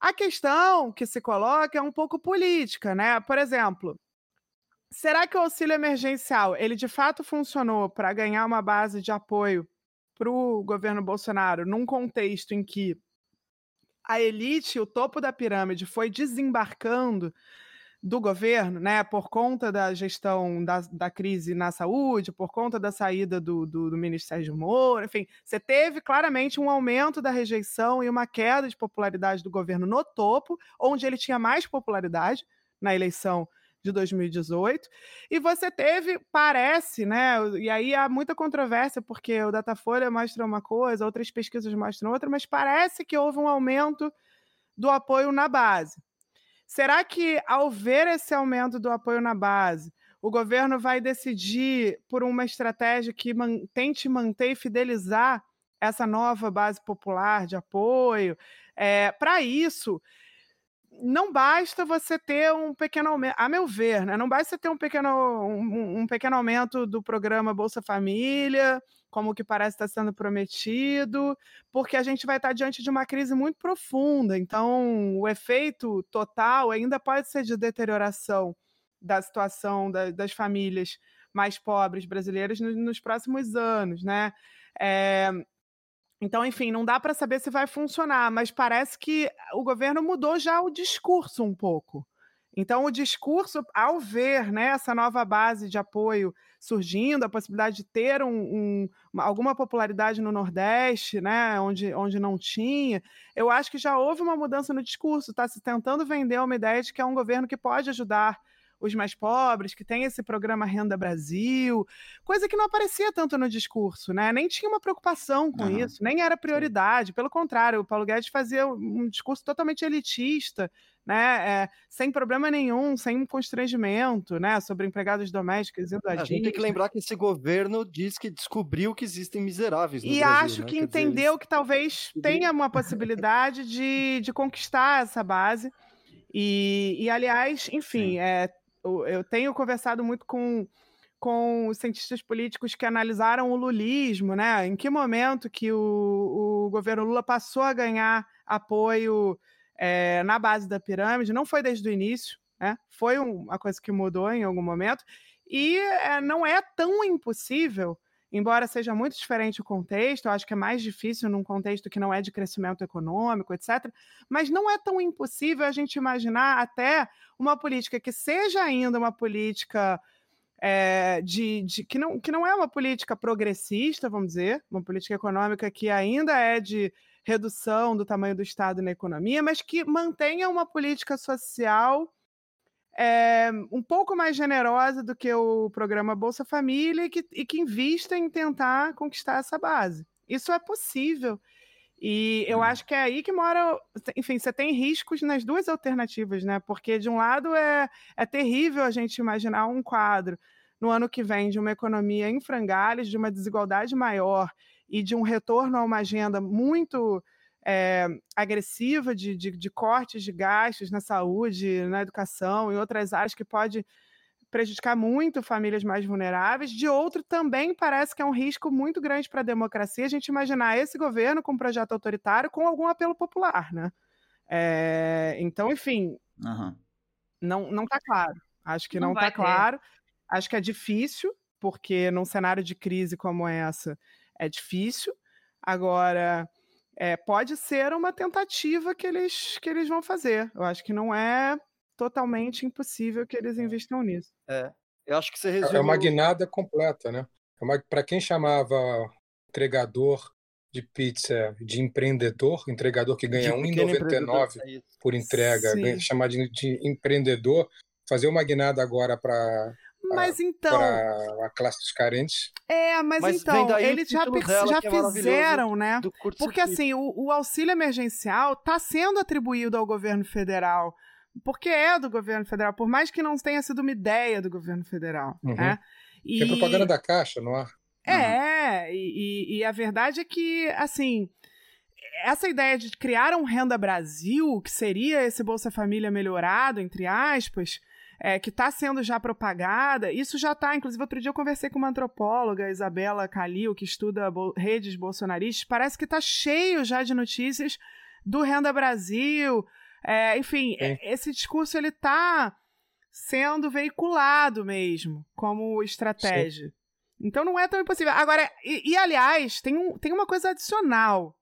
Speaker 3: A questão que se coloca é um pouco política, né? Por exemplo, será que o auxílio emergencial ele de fato funcionou para ganhar uma base de apoio para o governo Bolsonaro num contexto em que a elite, o topo da pirâmide, foi desembarcando do governo, né, por conta da gestão da, da crise na saúde, por conta da saída do, do, do ministro Sérgio Moro, enfim, você teve claramente um aumento da rejeição e uma queda de popularidade do governo no topo, onde ele tinha mais popularidade na eleição de 2018, e você teve, parece, né, e aí há muita controvérsia, porque o Datafolha mostra uma coisa, outras pesquisas mostram outra, mas parece que houve um aumento do apoio na base. Será que, ao ver esse aumento do apoio na base, o governo vai decidir por uma estratégia que man tente manter e fidelizar essa nova base popular de apoio? É, Para isso, não basta você ter um pequeno aumento, a meu ver, né? não basta você ter um pequeno, um, um pequeno aumento do programa Bolsa Família, como que parece estar sendo prometido, porque a gente vai estar diante de uma crise muito profunda. Então, o efeito total ainda pode ser de deterioração da situação da, das famílias mais pobres brasileiras no, nos próximos anos, né? É, Então, enfim, não dá para saber se vai funcionar, mas parece que o governo mudou já o discurso um pouco. Então, o discurso, ao ver né, essa nova base de apoio surgindo, a possibilidade de ter um, um, alguma popularidade no Nordeste, né, onde, onde não tinha, eu acho que já houve uma mudança no discurso. Está se tentando vender uma ideia de que é um governo que pode ajudar os mais pobres, que tem esse programa Renda Brasil, coisa que não aparecia tanto no discurso, né? Nem tinha uma preocupação com uhum. isso, nem era prioridade. Pelo contrário, o Paulo Guedes fazia um discurso totalmente elitista, né? É, sem problema nenhum, sem constrangimento, né? Sobre empregados domésticos
Speaker 7: indo a gente tem que lembrar que esse governo diz que descobriu que existem miseráveis no
Speaker 3: e
Speaker 7: Brasil,
Speaker 3: acho
Speaker 7: né?
Speaker 3: que Quer entendeu dizer, que talvez tenha uma possibilidade de, de conquistar essa base. E, e aliás, enfim, é, eu tenho conversado muito com, com cientistas políticos que analisaram o lulismo, né? Em que momento que o, o governo Lula passou a ganhar apoio é, na base da pirâmide? Não foi desde o início, né? Foi uma coisa que mudou em algum momento. E é, não é tão impossível embora seja muito diferente o contexto, eu acho que é mais difícil num contexto que não é de crescimento econômico, etc. Mas não é tão impossível a gente imaginar até uma política que seja ainda uma política é, de, de, que, não, que não é uma política progressista, vamos dizer, uma política econômica que ainda é de redução do tamanho do Estado na economia, mas que mantenha uma política social é, um pouco mais generosa do que o programa Bolsa Família e que, e que invista em tentar conquistar essa base. Isso é possível. E eu hum. acho que é aí que mora. Enfim, você tem riscos nas duas alternativas, né? Porque, de um lado, é, é terrível a gente imaginar um quadro no ano que vem de uma economia em frangalhos, de uma desigualdade maior e de um retorno a uma agenda muito é, agressiva de, de, de, cortes de gastos na saúde, na educação e outras áreas que pode prejudicar muito famílias mais vulneráveis. De outro, também parece que é um risco muito grande para a democracia a gente imaginar esse governo com um projeto autoritário com algum apelo popular, né? É, então, enfim, uhum. não não está claro. Acho que não está claro. Acho que é difícil, porque num cenário de crise como essa é difícil. Agora, é, pode ser uma tentativa que eles, que eles vão fazer. Eu acho que não é totalmente impossível que eles é. investam nisso.
Speaker 7: É, eu acho que você
Speaker 4: resumiu... É uma guinada completa, né? É Para quem chamava entregador de pizza de empreendedor, entregador que ganha R$ 1,99 é por entrega, ganha, chamar de, de empreendedor, fazer uma guinada agora para
Speaker 3: mas então.
Speaker 4: Para a classe dos carentes.
Speaker 3: É, mas, mas então, eles já, já é fizeram, né? Porque assim, o, o, auxílio emergencial está sendo atribuído ao governo federal. Porque é do governo federal, por mais que não tenha sido uma ideia do governo federal. Uhum. Né?
Speaker 4: E... É propaganda da Caixa, não há?
Speaker 3: É, uhum. e, e a verdade é que, assim, essa ideia de criar um Renda Brasil, que seria esse Bolsa Família melhorado, entre aspas, é, que está sendo já propagada. Isso já está, inclusive, outro dia eu conversei com uma antropóloga, Isabela Calil, que estuda redes bolsonaristas. Parece que está cheio já de notícias do Renda Brasil. É, enfim, é. esse discurso ele está sendo veiculado mesmo como estratégia. Sim. Então não é tão impossível. Agora, e, e, aliás, tem, um, tem uma coisa adicional.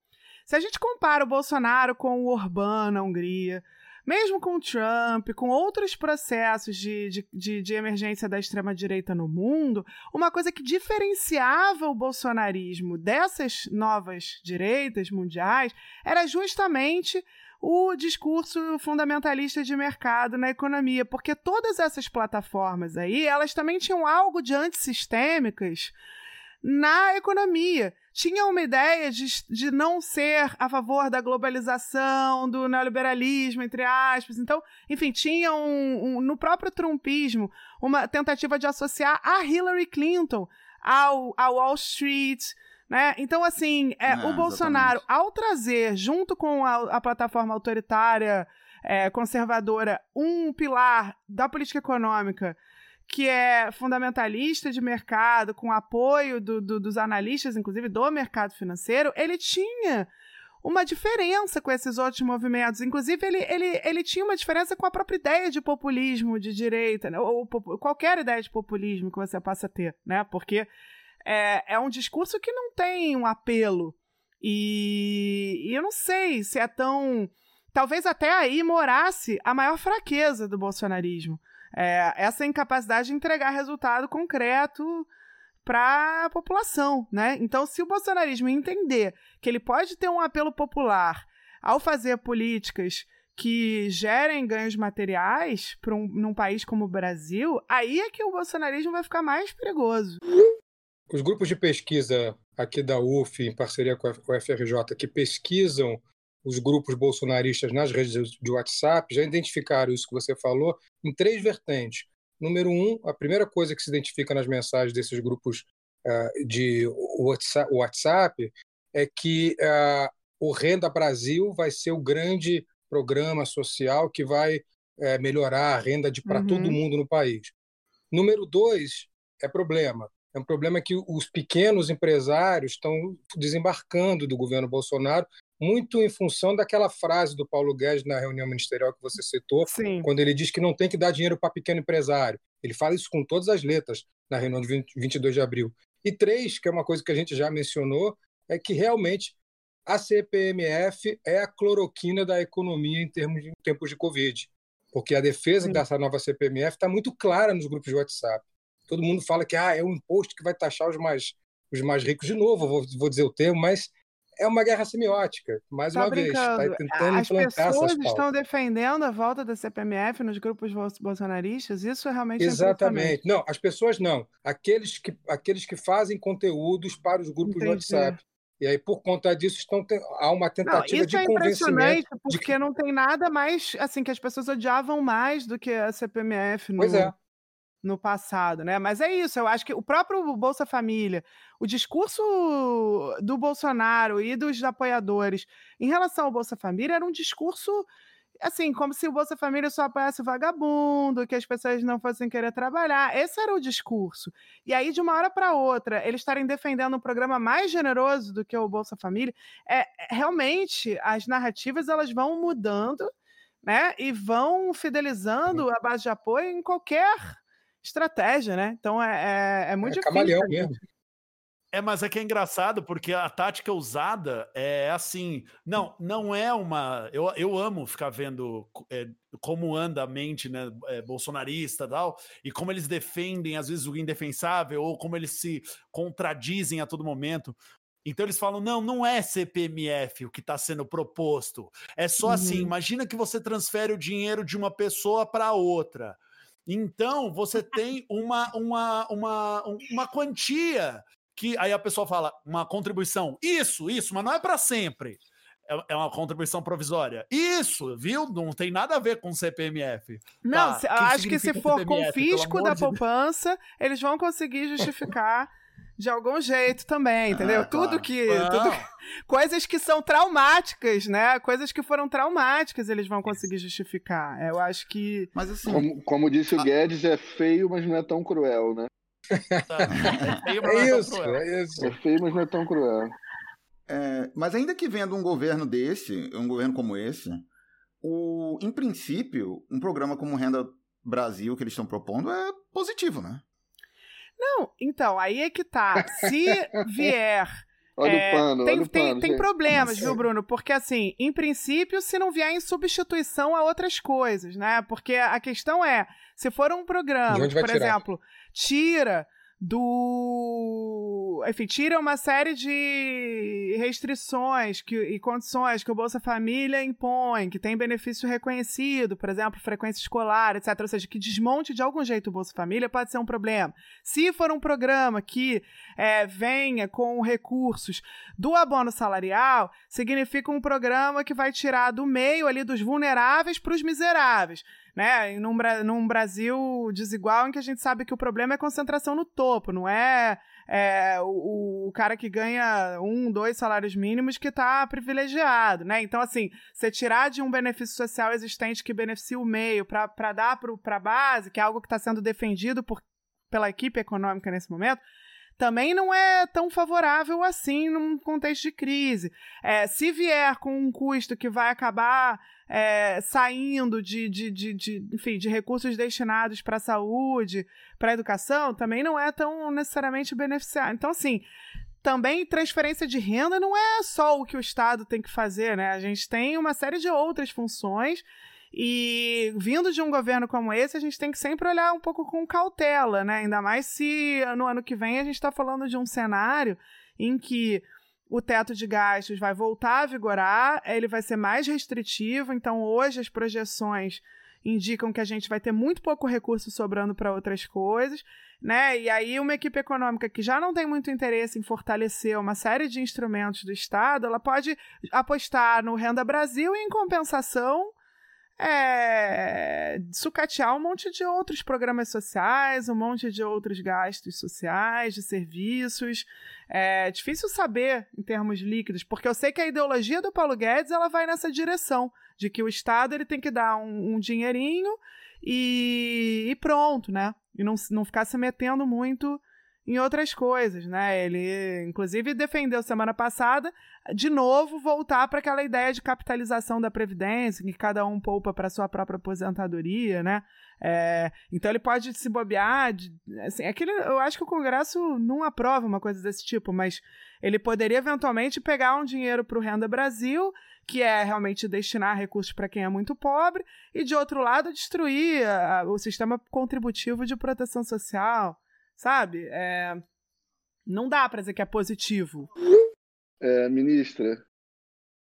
Speaker 3: Se a gente compara o Bolsonaro com o Orbán na Hungria, mesmo com Trump, com outros processos de, de, de, de emergência da extrema-direita no mundo, uma coisa que diferenciava o bolsonarismo dessas novas direitas mundiais era justamente o discurso fundamentalista de mercado na economia, porque todas essas plataformas aí, elas também tinham algo de antissistêmicas na economia tinha uma ideia de, de não ser a favor da globalização, do neoliberalismo, entre aspas. Então, enfim, tinha um, um, no próprio trumpismo uma tentativa de associar a Hillary Clinton ao, ao Wall Street. Né? Então, assim, é, o Bolsonaro, exatamente. ao trazer, junto com a, a plataforma autoritária é, conservadora, um pilar da política econômica que é fundamentalista de mercado, com apoio do, do, dos analistas, inclusive do mercado financeiro, ele tinha uma diferença com esses outros movimentos. Inclusive, ele, ele, ele tinha uma diferença com a própria ideia de populismo de direita, né? ou, ou qualquer ideia de populismo que você possa ter, né? Porque é, é um discurso que não tem um apelo E, e eu não sei se é tão. Talvez até aí morasse a maior fraqueza do bolsonarismo. É, essa incapacidade de entregar resultado concreto para a população, né? Então, se o bolsonarismo entender que ele pode ter um apelo popular ao fazer políticas que gerem ganhos materiais para um, num país como o Brasil, aí é que o bolsonarismo vai ficar mais perigoso.
Speaker 4: Os grupos de pesquisa aqui da UF, em parceria com a UFRJ, que pesquisam os grupos bolsonaristas nas redes de WhatsApp, já identificaram isso que você falou em três vertentes. Número um, a primeira coisa que se identifica nas mensagens desses grupos uh, de WhatsApp é que uh, o Renda Brasil vai ser o grande programa social que vai uh, melhorar a renda para uhum. todo mundo no país. Número dois é problema. É um problema que os pequenos empresários estão desembarcando do governo Bolsonaro, muito em função daquela frase do Paulo Guedes na reunião ministerial que você citou,
Speaker 3: Sim.
Speaker 4: quando ele diz que não tem que dar dinheiro para pequeno empresário. Ele fala isso com todas as letras na reunião de 20, 22 de abril. E três, que é uma coisa que a gente já mencionou, é que realmente a CPMF é a cloroquina da economia em termos de em tempos de Covid. Porque a defesa Sim. dessa nova CPMF está muito clara nos grupos de WhatsApp todo mundo fala que ah, é um imposto que vai taxar os mais, os mais ricos de novo, vou, vou dizer o termo, mas é uma guerra semiótica, mais
Speaker 3: tá
Speaker 4: uma
Speaker 3: brincando.
Speaker 4: vez. Tá tentando
Speaker 3: As pessoas estão defendendo a volta da CPMF nos grupos bolsonaristas? Isso é realmente
Speaker 4: Exatamente. Não, as pessoas não. Aqueles que, aqueles que fazem conteúdos para os grupos Entendi. de WhatsApp. E aí, por conta disso, estão, há uma tentativa
Speaker 3: não,
Speaker 4: de
Speaker 3: é
Speaker 4: convencimento.
Speaker 3: Porque
Speaker 4: de...
Speaker 3: não tem nada mais, assim, que as pessoas odiavam mais do que a CPMF no,
Speaker 4: pois é
Speaker 3: no passado, né? Mas é isso, eu acho que o próprio Bolsa Família, o discurso do Bolsonaro e dos apoiadores em relação ao Bolsa Família era um discurso assim, como se o Bolsa Família só apoiasse o vagabundo, que as pessoas não fossem querer trabalhar. Esse era o discurso. E aí, de uma hora para outra, eles estarem defendendo um programa mais generoso do que o Bolsa Família, é, é realmente as narrativas elas vão mudando, né? E vão fidelizando a base de apoio em qualquer estratégia, né? Então é, é, é muito é difícil.
Speaker 4: mesmo.
Speaker 6: É, mas é que é engraçado, porque a tática usada é assim. Não, não é uma. Eu, eu amo ficar vendo é, como anda a mente né, é, bolsonarista e tal, e como eles defendem, às vezes, o indefensável, ou como eles se contradizem a todo momento. Então eles falam: não, não é CPMF o que está sendo proposto. É só assim: uhum. imagina que você transfere o dinheiro de uma pessoa para outra. Então, você tem uma, uma, uma, uma quantia que aí a pessoa fala, uma contribuição. Isso, isso, mas não é para sempre. É, é uma contribuição provisória. Isso, viu? Não tem nada a ver com CPMF.
Speaker 3: Não, tá, acho que se for CPMF, confisco da poupança, de... eles vão conseguir justificar de algum jeito também, entendeu? Ah, tudo que. Tudo, coisas que são traumáticas, né? Coisas que foram traumáticas eles vão conseguir justificar. Eu acho que.
Speaker 8: Mas assim. Como, como disse o ah. Guedes, é feio, mas não é tão cruel, né?
Speaker 4: Tá. É, feio, mas é, é isso, é isso.
Speaker 8: É feio, mas não é tão cruel.
Speaker 5: É, mas ainda que vendo um governo desse, um governo como esse, o, em princípio, um programa como Renda Brasil que eles estão propondo é positivo, né?
Speaker 3: Não, então, aí é que tá. Se vier.
Speaker 8: Olha é, o pano,
Speaker 3: tem,
Speaker 8: olha
Speaker 3: tem,
Speaker 8: o pano,
Speaker 3: tem problemas, viu, Bruno? Porque, assim, em princípio, se não vier em substituição a outras coisas, né? Porque a questão é, se for um programa, por tirar? exemplo, tira do. Enfim, tira uma série de restrições que, e condições que o Bolsa Família impõe, que tem benefício reconhecido, por exemplo, frequência escolar, etc. Ou seja, que desmonte de algum jeito o Bolsa Família pode ser um problema. Se for um programa que é, venha com recursos do abono salarial, significa um programa que vai tirar do meio ali dos vulneráveis para os miseráveis né? Num, num Brasil desigual em que a gente sabe que o problema é concentração no topo, não é, é o, o, cara que ganha um, dois salários mínimos que está privilegiado, né? Então, assim, você tirar de um benefício social existente que beneficia o meio para dar para a base, que é algo que está sendo defendido por, pela equipe econômica nesse momento, também não é tão favorável assim num contexto de crise. É, se vier com um custo que vai acabar é, saindo de, de, de, de, enfim, de recursos destinados para a saúde, para a educação, também não é tão necessariamente beneficiar. Então, assim, também transferência de renda não é só o que o Estado tem que fazer, né? A gente tem uma série de outras funções e vindo de um governo como esse, a gente tem que sempre olhar um pouco com cautela, né? Ainda mais se no ano que vem a gente está falando de um cenário em que o teto de gastos vai voltar a vigorar, ele vai ser mais restritivo, então hoje as projeções indicam que a gente vai ter muito pouco recurso sobrando para outras coisas, né? E aí uma equipe econômica que já não tem muito interesse em fortalecer uma série de instrumentos do Estado, ela pode apostar no Renda Brasil e em compensação é, sucatear um monte de outros programas sociais, um monte de outros gastos sociais, de serviços. É difícil saber em termos líquidos, porque eu sei que a ideologia do Paulo Guedes ela vai nessa direção, de que o Estado ele tem que dar um, um dinheirinho e, e, pronto, né? E não, não ficar se metendo muito em outras coisas, né? Ele, inclusive, defendeu semana passada de novo voltar para aquela ideia de capitalização da previdência, que cada um poupa para sua própria aposentadoria, né? É, então ele pode se bobear, de, assim, aquele, eu acho que o Congresso não aprova uma coisa desse tipo, mas ele poderia eventualmente pegar um dinheiro para o Renda Brasil, que é realmente destinar recursos para quem é muito pobre, e de outro lado destruir a, o sistema contributivo de proteção social sabe? É, não dá para dizer que é positivo.
Speaker 8: É, ministra,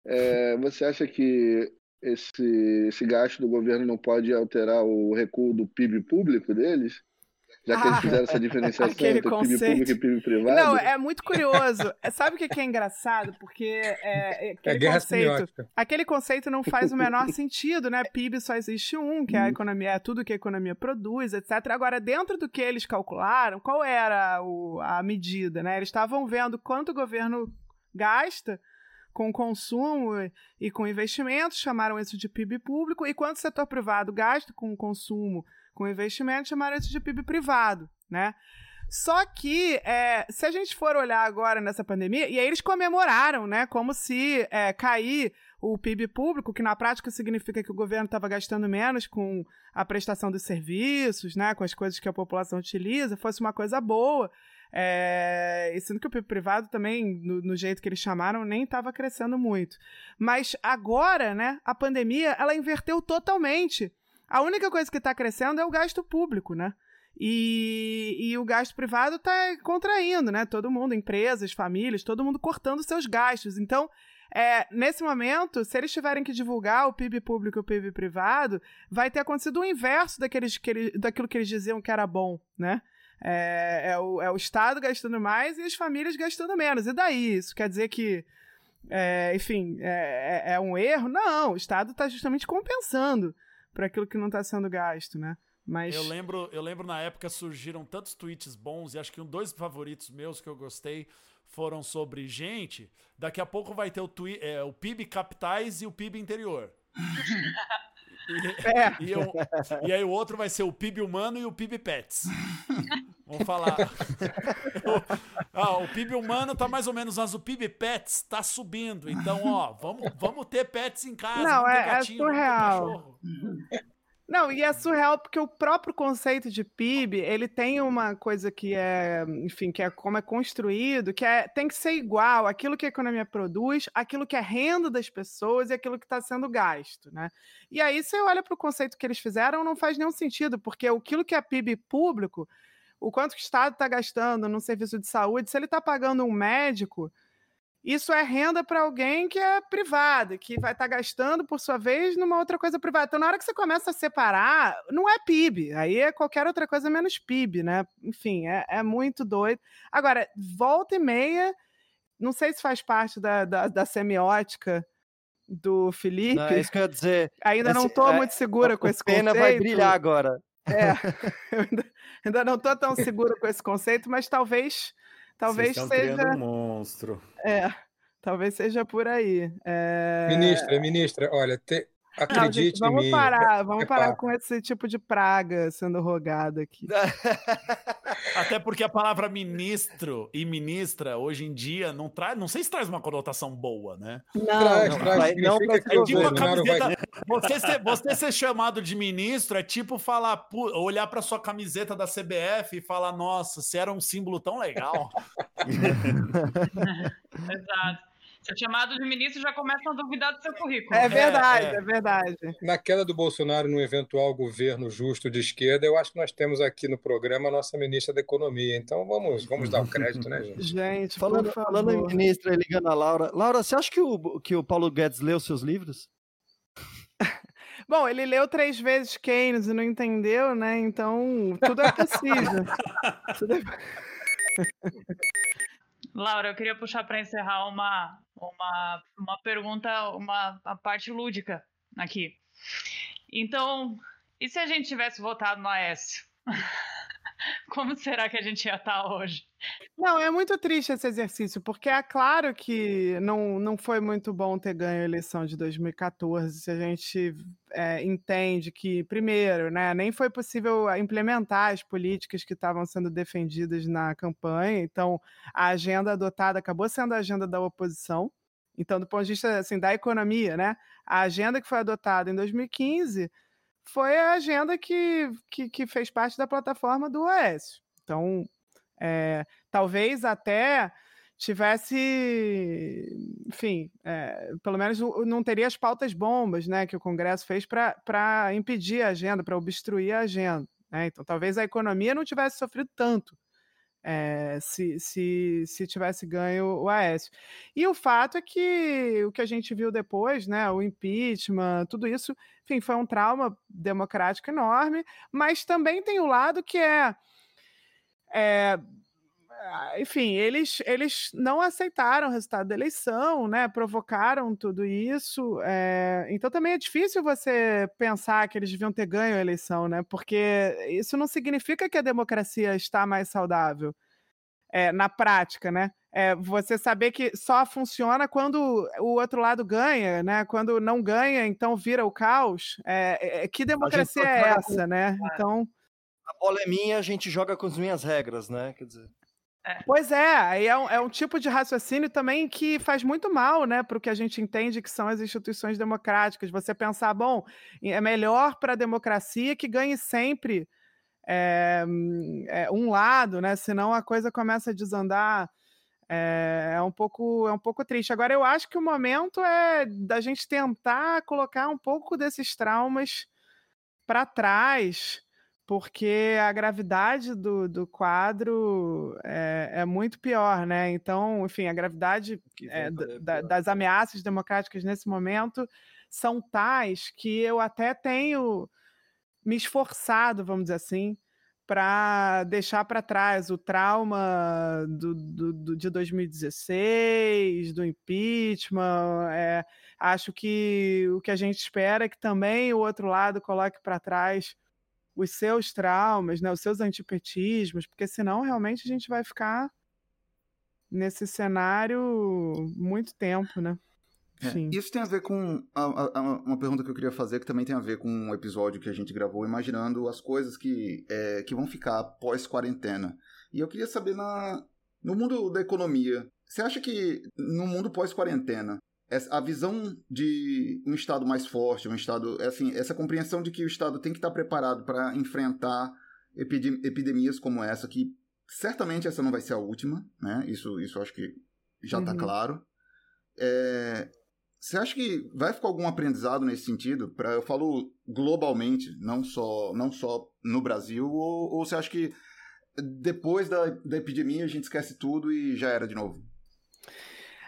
Speaker 8: é, você acha que esse, esse gasto do governo não pode alterar o recuo do PIB público deles? Já que eles ah, fizeram essa diferenciação entre conceito. PIB público e PIB privado.
Speaker 3: Não, é muito curioso. É, sabe o que é engraçado? Porque é, é aquele, é conceito, aquele conceito não faz o menor sentido, né? PIB só existe um, que é a uhum. economia, é tudo que a economia produz, etc. Agora, dentro do que eles calcularam, qual era o, a medida, né? Eles estavam vendo quanto o governo gasta com consumo e com investimentos, chamaram isso de PIB público, e quanto o setor privado gasta com consumo com investimento, chamaram isso de PIB privado, né? Só que, é, se a gente for olhar agora nessa pandemia, e aí eles comemoraram, né? Como se é, cair o PIB público, que na prática significa que o governo estava gastando menos com a prestação dos serviços, né? Com as coisas que a população utiliza, fosse uma coisa boa. É, e sendo que o PIB privado também, no, no jeito que eles chamaram, nem estava crescendo muito. Mas agora, né? A pandemia, ela inverteu totalmente a única coisa que está crescendo é o gasto público, né? E, e o gasto privado está contraindo, né? Todo mundo, empresas, famílias, todo mundo cortando seus gastos. Então, é, nesse momento, se eles tiverem que divulgar o PIB público e o PIB privado, vai ter acontecido o inverso daqueles, que daquilo que eles diziam que era bom, né? É, é, o, é o Estado gastando mais e as famílias gastando menos. E daí? Isso quer dizer que, é, enfim, é, é, é um erro? Não, o Estado está justamente compensando para aquilo que não está sendo gasto, né? Mas...
Speaker 6: Eu lembro, eu lembro na época surgiram tantos tweets bons e acho que um dois favoritos meus que eu gostei foram sobre gente. Daqui a pouco vai ter o, twi é, o PIB capitais e o PIB interior. E, é. e, eu, e, aí o outro vai ser o PIB humano e o PIB pets. Vamos falar. ah, o PIB humano tá mais ou menos, mas o PIB pets tá subindo. Então, ó, vamos, vamos ter pets em casa.
Speaker 3: Não, é, gatinho, é surreal. Não, e é surreal porque o próprio conceito de PIB, ele tem uma coisa que é, enfim, que é como é construído, que é tem que ser igual aquilo que a economia produz, aquilo que é renda das pessoas e aquilo que está sendo gasto, né? E aí você olha para o conceito que eles fizeram, não faz nenhum sentido, porque aquilo que é PIB público, o quanto o Estado está gastando no serviço de saúde, se ele está pagando um médico, isso é renda para alguém que é privada, que vai estar tá gastando, por sua vez, numa outra coisa privada. Então, na hora que você começa a separar, não é PIB, aí é qualquer outra coisa menos PIB, né? Enfim, é, é muito doido. Agora, volta e meia, não sei se faz parte da, da, da semiótica do Felipe. Não,
Speaker 7: é isso que eu ia dizer.
Speaker 3: Ainda não estou é, muito segura com esse conceito. A
Speaker 7: pena vai brilhar agora.
Speaker 3: É, eu ainda, ainda não estou tão segura com esse conceito, mas talvez Talvez seja.
Speaker 1: um monstro.
Speaker 3: É, talvez seja por aí. É...
Speaker 4: Ministra, ministra, olha, te... Acredite
Speaker 3: Não, gente, vamos
Speaker 4: em mim.
Speaker 3: parar, vamos
Speaker 4: é
Speaker 3: parar
Speaker 4: papo.
Speaker 3: com esse tipo de praga sendo rogada aqui.
Speaker 6: Até porque a palavra ministro e ministra, hoje em dia, não traz. Não sei se traz uma conotação boa, né?
Speaker 4: Traz,
Speaker 7: não,
Speaker 4: traz,
Speaker 7: não
Speaker 6: É tipo
Speaker 4: vai
Speaker 6: camiseta. Você ser, você ser chamado de ministro é tipo falar, olhar pra sua camiseta da CBF e falar, nossa, você era um símbolo tão legal.
Speaker 2: Exato. Ser chamado de ministro já começa a duvidar do seu currículo.
Speaker 3: É verdade,
Speaker 6: é.
Speaker 3: é, verdade.
Speaker 4: Na queda do Bolsonaro no eventual governo justo de esquerda, eu acho que nós temos aqui no programa a nossa ministra da Economia. Então vamos, vamos dar o crédito, né, gente?
Speaker 3: Gente,
Speaker 7: Falando,
Speaker 3: por favor.
Speaker 7: falando em ministra e ligando a Laura. Laura, você acha que o, que o Paulo Guedes leu seus livros?
Speaker 3: Bom, ele leu três vezes Keynes e não entendeu, né? Então, tudo é possível. Tudo é-
Speaker 2: Laura, eu queria puxar para encerrar uma, uma, uma pergunta, uma a parte lúdica aqui. Então, e se a gente tivesse votado no Aécio? Como será que a gente ia estar hoje?
Speaker 3: Não, é muito triste esse exercício, porque é claro que não, não foi muito bom ter ganho a eleição de 2014, se a gente é, entende que, primeiro, né, nem foi possível implementar as políticas que estavam sendo defendidas na campanha, então a agenda adotada acabou sendo a agenda da oposição. Então, do ponto de vista assim, da economia, né, a agenda que foi adotada em 2015 foi a agenda que, que, que fez parte da plataforma do Oasis. Então, é, talvez até tivesse, enfim, é, pelo menos não teria as pautas bombas né, que o Congresso fez para impedir a agenda, para obstruir a agenda. Né? Então, talvez a economia não tivesse sofrido tanto é, se, se, se tivesse ganho o Aécio. E o fato é que o que a gente viu depois, né, o impeachment, tudo isso, enfim, foi um trauma democrático enorme, mas também tem o lado que é, é enfim, eles, eles não aceitaram o resultado da eleição, né? Provocaram tudo isso. É... Então também é difícil você pensar que eles deviam ter ganho a eleição, né? Porque isso não significa que a democracia está mais saudável. É, na prática, né? É, você saber que só funciona quando o outro lado ganha, né? Quando não ganha, então vira o caos. É, que democracia é essa, né? Então
Speaker 7: a bola é minha, a gente joga com as minhas regras, né? Quer dizer.
Speaker 2: É.
Speaker 3: Pois é, aí é um, é um, tipo de raciocínio também que faz muito mal, né, para o que a gente entende que são as instituições democráticas. Você pensar, bom, é melhor para a democracia que ganhe sempre é, é, um lado, né? Senão a coisa começa a desandar. É, é, um pouco, é um pouco triste. Agora, eu acho que o momento é da gente tentar colocar um pouco desses traumas para trás porque a gravidade do, do quadro é, é, muito pior, né? Então, enfim, a gravidade é, da, das ameaças democráticas nesse momento são tais que eu até tenho me esforçado, vamos dizer assim, para deixar para trás o trauma do, do, do, de 2016, do impeachment. É, acho que o que a gente espera é que também o outro lado coloque para trás os seus traumas, né, os seus antipetismos, porque senão realmente a gente vai ficar nesse cenário muito tempo, né?
Speaker 5: É, isso tem a ver com a, a, a, uma pergunta que eu queria fazer, que também tem a ver com um episódio que a gente gravou, imaginando as coisas que, é, que vão ficar pós-quarentena. E eu queria saber, na, no mundo da economia, você acha que no mundo pós-quarentena, a visão de um Estado mais forte, um Estado, assim, essa compreensão de que o Estado tem que estar preparado para enfrentar epidemias como essa, que certamente essa não vai ser a última, né? Isso, isso acho que já está uhum. claro. É, você acha que vai ficar algum aprendizado nesse sentido? Pra, eu falo globalmente, não só, não só no Brasil, ou, ou você acha que depois da, da epidemia a gente esquece tudo e já era de novo?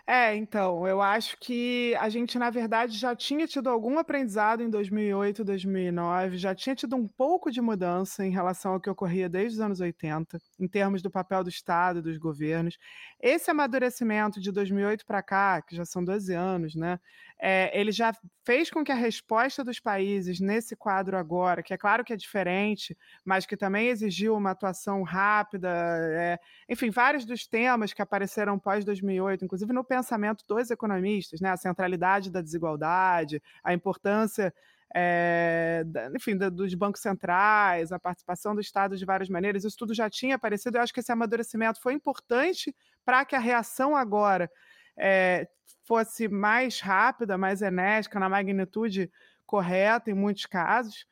Speaker 3: É, então, eu acho que a gente, na verdade, já tinha tido algum aprendizado em 2008, 2009, já tinha tido um pouco de mudança em relação ao que ocorria desde os anos 80, em termos do papel do Estado dos governos. Esse amadurecimento de 2008 para cá, que já são 12 anos, né, é, ele já fez com que a resposta dos países nesse quadro agora, que é claro que é diferente, mas que também exigiu uma atuação rápida, é, enfim, vários dos temas que apareceram pós 2008, inclusive no pensamento dos economistas, né? A centralidade da desigualdade, a importância é, enfim, dos bancos centrais, a participação do Estado de várias maneiras, isso tudo já tinha aparecido. Eu acho que esse amadurecimento foi importante para que a reação agora é, fosse mais rápida, mais enérgica, na magnitude correta em muitos casos.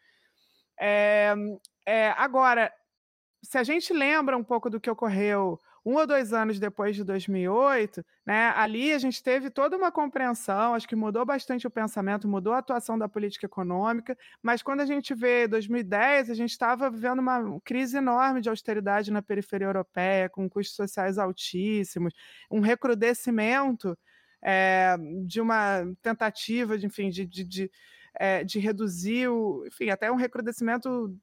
Speaker 3: É, agora, se a gente lembra um pouco do que ocorreu um ou dois anos depois de 2008, né, ali a gente teve toda uma compreensão, acho que mudou bastante o pensamento, mudou a atuação da política econômica, mas quando a gente vê 2010, a gente estava vivendo uma crise enorme de austeridade na periferia europeia, com custos sociais altíssimos, um recrudescimento é, de uma tentativa, de, enfim, de, de, de é, de reduzir, o, enfim, até um recrudescimento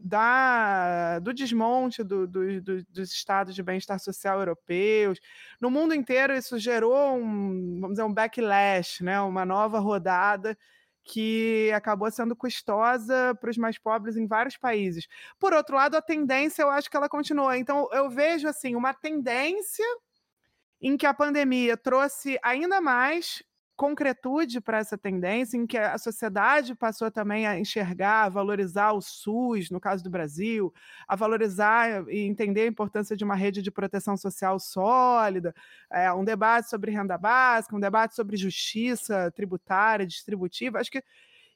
Speaker 3: da, do desmonte do, do, do, dos estados de bem-estar social europeus. No mundo inteiro, isso gerou um, vamos dizer, um backlash, né? uma nova rodada que acabou sendo custosa para os mais pobres em vários países. Por outro lado, a tendência eu acho que ela continua. Então, eu vejo assim uma tendência em que a pandemia trouxe ainda mais concretude para essa tendência, em que a sociedade passou também a enxergar, a valorizar o SUS, no caso do Brasil, a valorizar e entender a importância de uma rede de proteção social sólida, é, um debate sobre renda básica, um debate sobre justiça tributária, distributiva. Acho que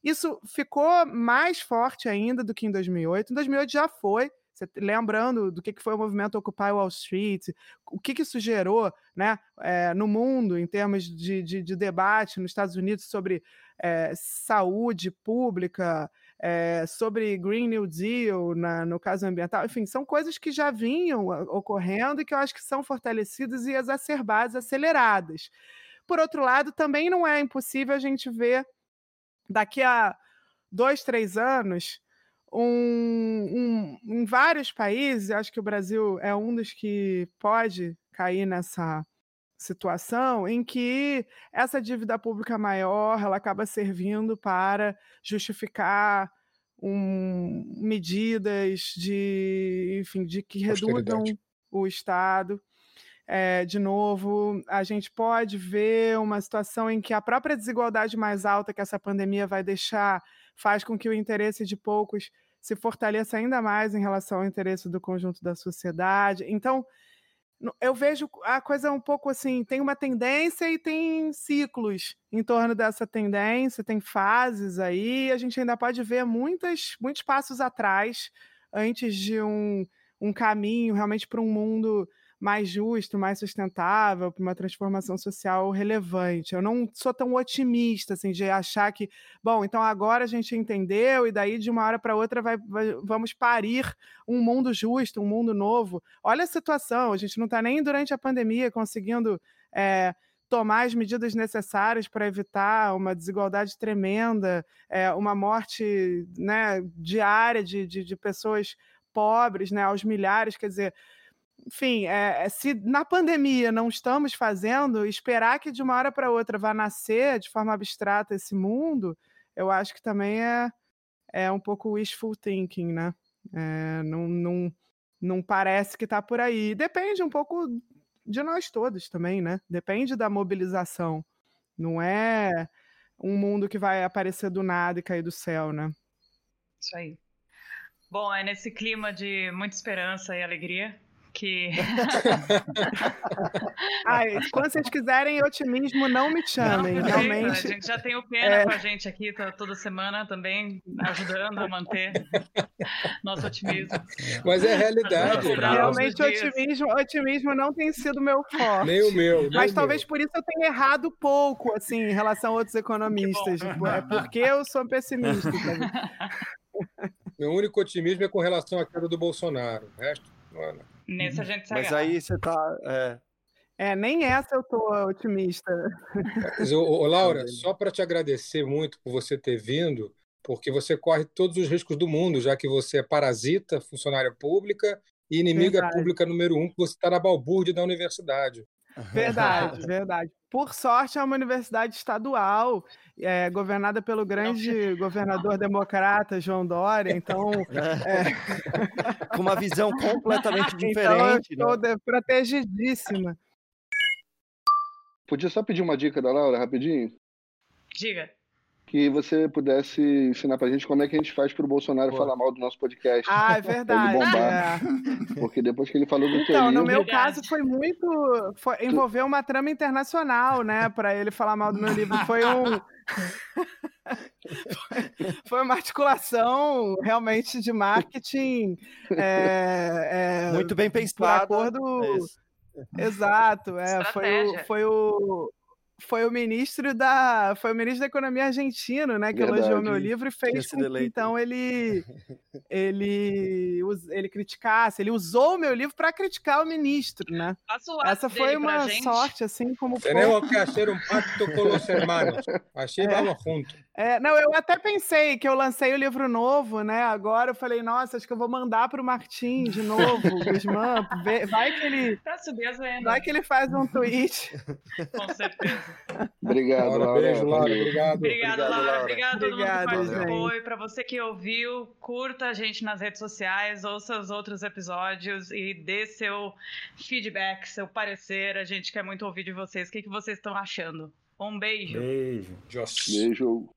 Speaker 3: isso ficou mais forte ainda do que em 2008. Em 2008 já foi, você, lembrando do que, que foi o movimento Occupy Wall Street, o que, que isso gerou né, é, no mundo em termos de, de, de, debate nos Estados Unidos sobre é, saúde pública, é, sobre Green New Deal, na, no caso ambiental, enfim, são coisas que já vinham ocorrendo e que eu acho que são fortalecidas e exacerbadas, aceleradas. Por outro lado, também não é impossível a gente ver daqui a dois, três anos um, um, em vários países, acho que o Brasil é um dos que pode cair nessa situação em que essa dívida pública maior ela acaba servindo para justificar um, medidas de enfim de que reduzam o Estado. É, de novo, a gente pode ver uma situação em que a própria desigualdade mais alta que essa pandemia vai deixar faz com que o interesse de poucos se fortaleça ainda mais em relação ao interesse do conjunto da sociedade. Então, eu vejo a coisa um pouco assim, tem uma tendência e tem ciclos em torno dessa tendência, tem fases aí, a gente ainda pode ver muitas, muitos passos atrás antes de um, um caminho realmente para um mundo mais justo, mais sustentável, para uma transformação social relevante. Eu não sou tão otimista assim de achar que, bom, então agora a gente entendeu e daí de uma hora para outra vai, vai, vamos parir um mundo justo, um mundo novo. Olha a situação, a gente não está nem durante a pandemia conseguindo é, tomar as medidas necessárias para evitar uma desigualdade tremenda, é, uma morte né, diária de, de, de pessoas pobres, né, aos milhares, quer dizer, enfim, é, se na pandemia não estamos fazendo, esperar que de uma hora para outra vá nascer de forma abstrata esse mundo, eu acho que também é, é um pouco wishful thinking, né? É, não, não, não parece que está por aí. Depende um pouco de nós todos também, né? Depende da mobilização. Não é um mundo que vai aparecer do nada e cair do céu, né?
Speaker 2: Isso aí. Bom, é nesse clima de muita esperança e alegria que.
Speaker 3: Ai, quando vocês quiserem otimismo, não me chamem, não, realmente.
Speaker 2: A gente já tem o Pena é... com a gente aqui toda semana também, ajudando a manter nosso otimismo.
Speaker 4: Mas é realidade.
Speaker 3: Realmente, otimismo, otimismo não tem sido meu forte.
Speaker 4: Nem o meu. Nem
Speaker 3: Mas
Speaker 4: o
Speaker 3: talvez
Speaker 4: meu.
Speaker 3: por isso eu tenha errado pouco, assim, em relação a outros economistas. É porque eu sou pessimista. Também.
Speaker 4: Meu único otimismo é com relação à queda do Bolsonaro. O resto, mano.
Speaker 2: Nesse a uhum. gente se
Speaker 7: Mas aí você tá. É...
Speaker 3: É, nem essa eu tô otimista.
Speaker 4: Mas, ô, ô, Laura, só para te agradecer muito por você ter vindo, porque você corre todos os riscos do mundo, já que você é parasita, funcionária pública e inimiga Verdade. pública número um, que você está na balbúrdia da universidade.
Speaker 3: Verdade, verdade. Por sorte, é uma universidade estadual, é, governada pelo grande governador democrata João Dória, então.
Speaker 7: É... Com uma visão completamente diferente.
Speaker 3: Então, estou né? protegidíssima.
Speaker 8: podia só pedir uma dica da Laura, rapidinho?
Speaker 2: Diga.
Speaker 8: Que você pudesse ensinar pra gente como é que a gente faz pro Bolsonaro
Speaker 6: Boa.
Speaker 8: falar mal do nosso podcast.
Speaker 3: Ah, é verdade.
Speaker 8: bombar.
Speaker 3: é.
Speaker 8: Porque depois que ele falou do teu
Speaker 3: Então, no meu
Speaker 2: Verdade.
Speaker 3: caso foi muito. Foi, envolveu uma trama internacional, né? Pra ele falar mal do meu livro. Foi um. foi, uma articulação realmente de marketing. é, é,
Speaker 7: Muito bem pensado.
Speaker 3: acordo.
Speaker 7: É.
Speaker 3: Exato, é. Foi o, foi o. Foi o ministro da foi o ministro da economia argentino, né, que elogiou
Speaker 8: Verdade.
Speaker 3: meu livro e fez com que então ele ele ele criticasse, ele usou o meu livro para criticar o ministro, né?
Speaker 2: O
Speaker 3: Essa foi uma sorte, assim como foi.
Speaker 4: Tenemos que hacer un pacto con los hermanos. Así vamos juntos.
Speaker 3: É, não, eu até pensei que eu lancei o livro novo, né? Agora eu falei, nossa, acho que eu vou mandar pro Martim de novo, Guzmán, vê- vai que ele,
Speaker 2: vendas.
Speaker 3: vai que ele faz um tweet.
Speaker 2: Com certeza.
Speaker 8: Obrigado,
Speaker 4: Laura, beijo, Laura. Obrigado.
Speaker 2: Obrigada,
Speaker 7: Obrigado,
Speaker 2: Laura.
Speaker 7: Laura.
Speaker 2: Obrigada a todo mundo que
Speaker 3: Obrigado,
Speaker 2: participou.
Speaker 3: gente.
Speaker 2: E pra você que ouviu, curta a gente nas redes sociais, ouça os outros episódios e dê seu feedback, seu parecer. A gente quer muito ouvir de vocês. O que, que vocês estão achando? Um beijo.
Speaker 1: Beijo.
Speaker 4: Dios.
Speaker 8: Beijo.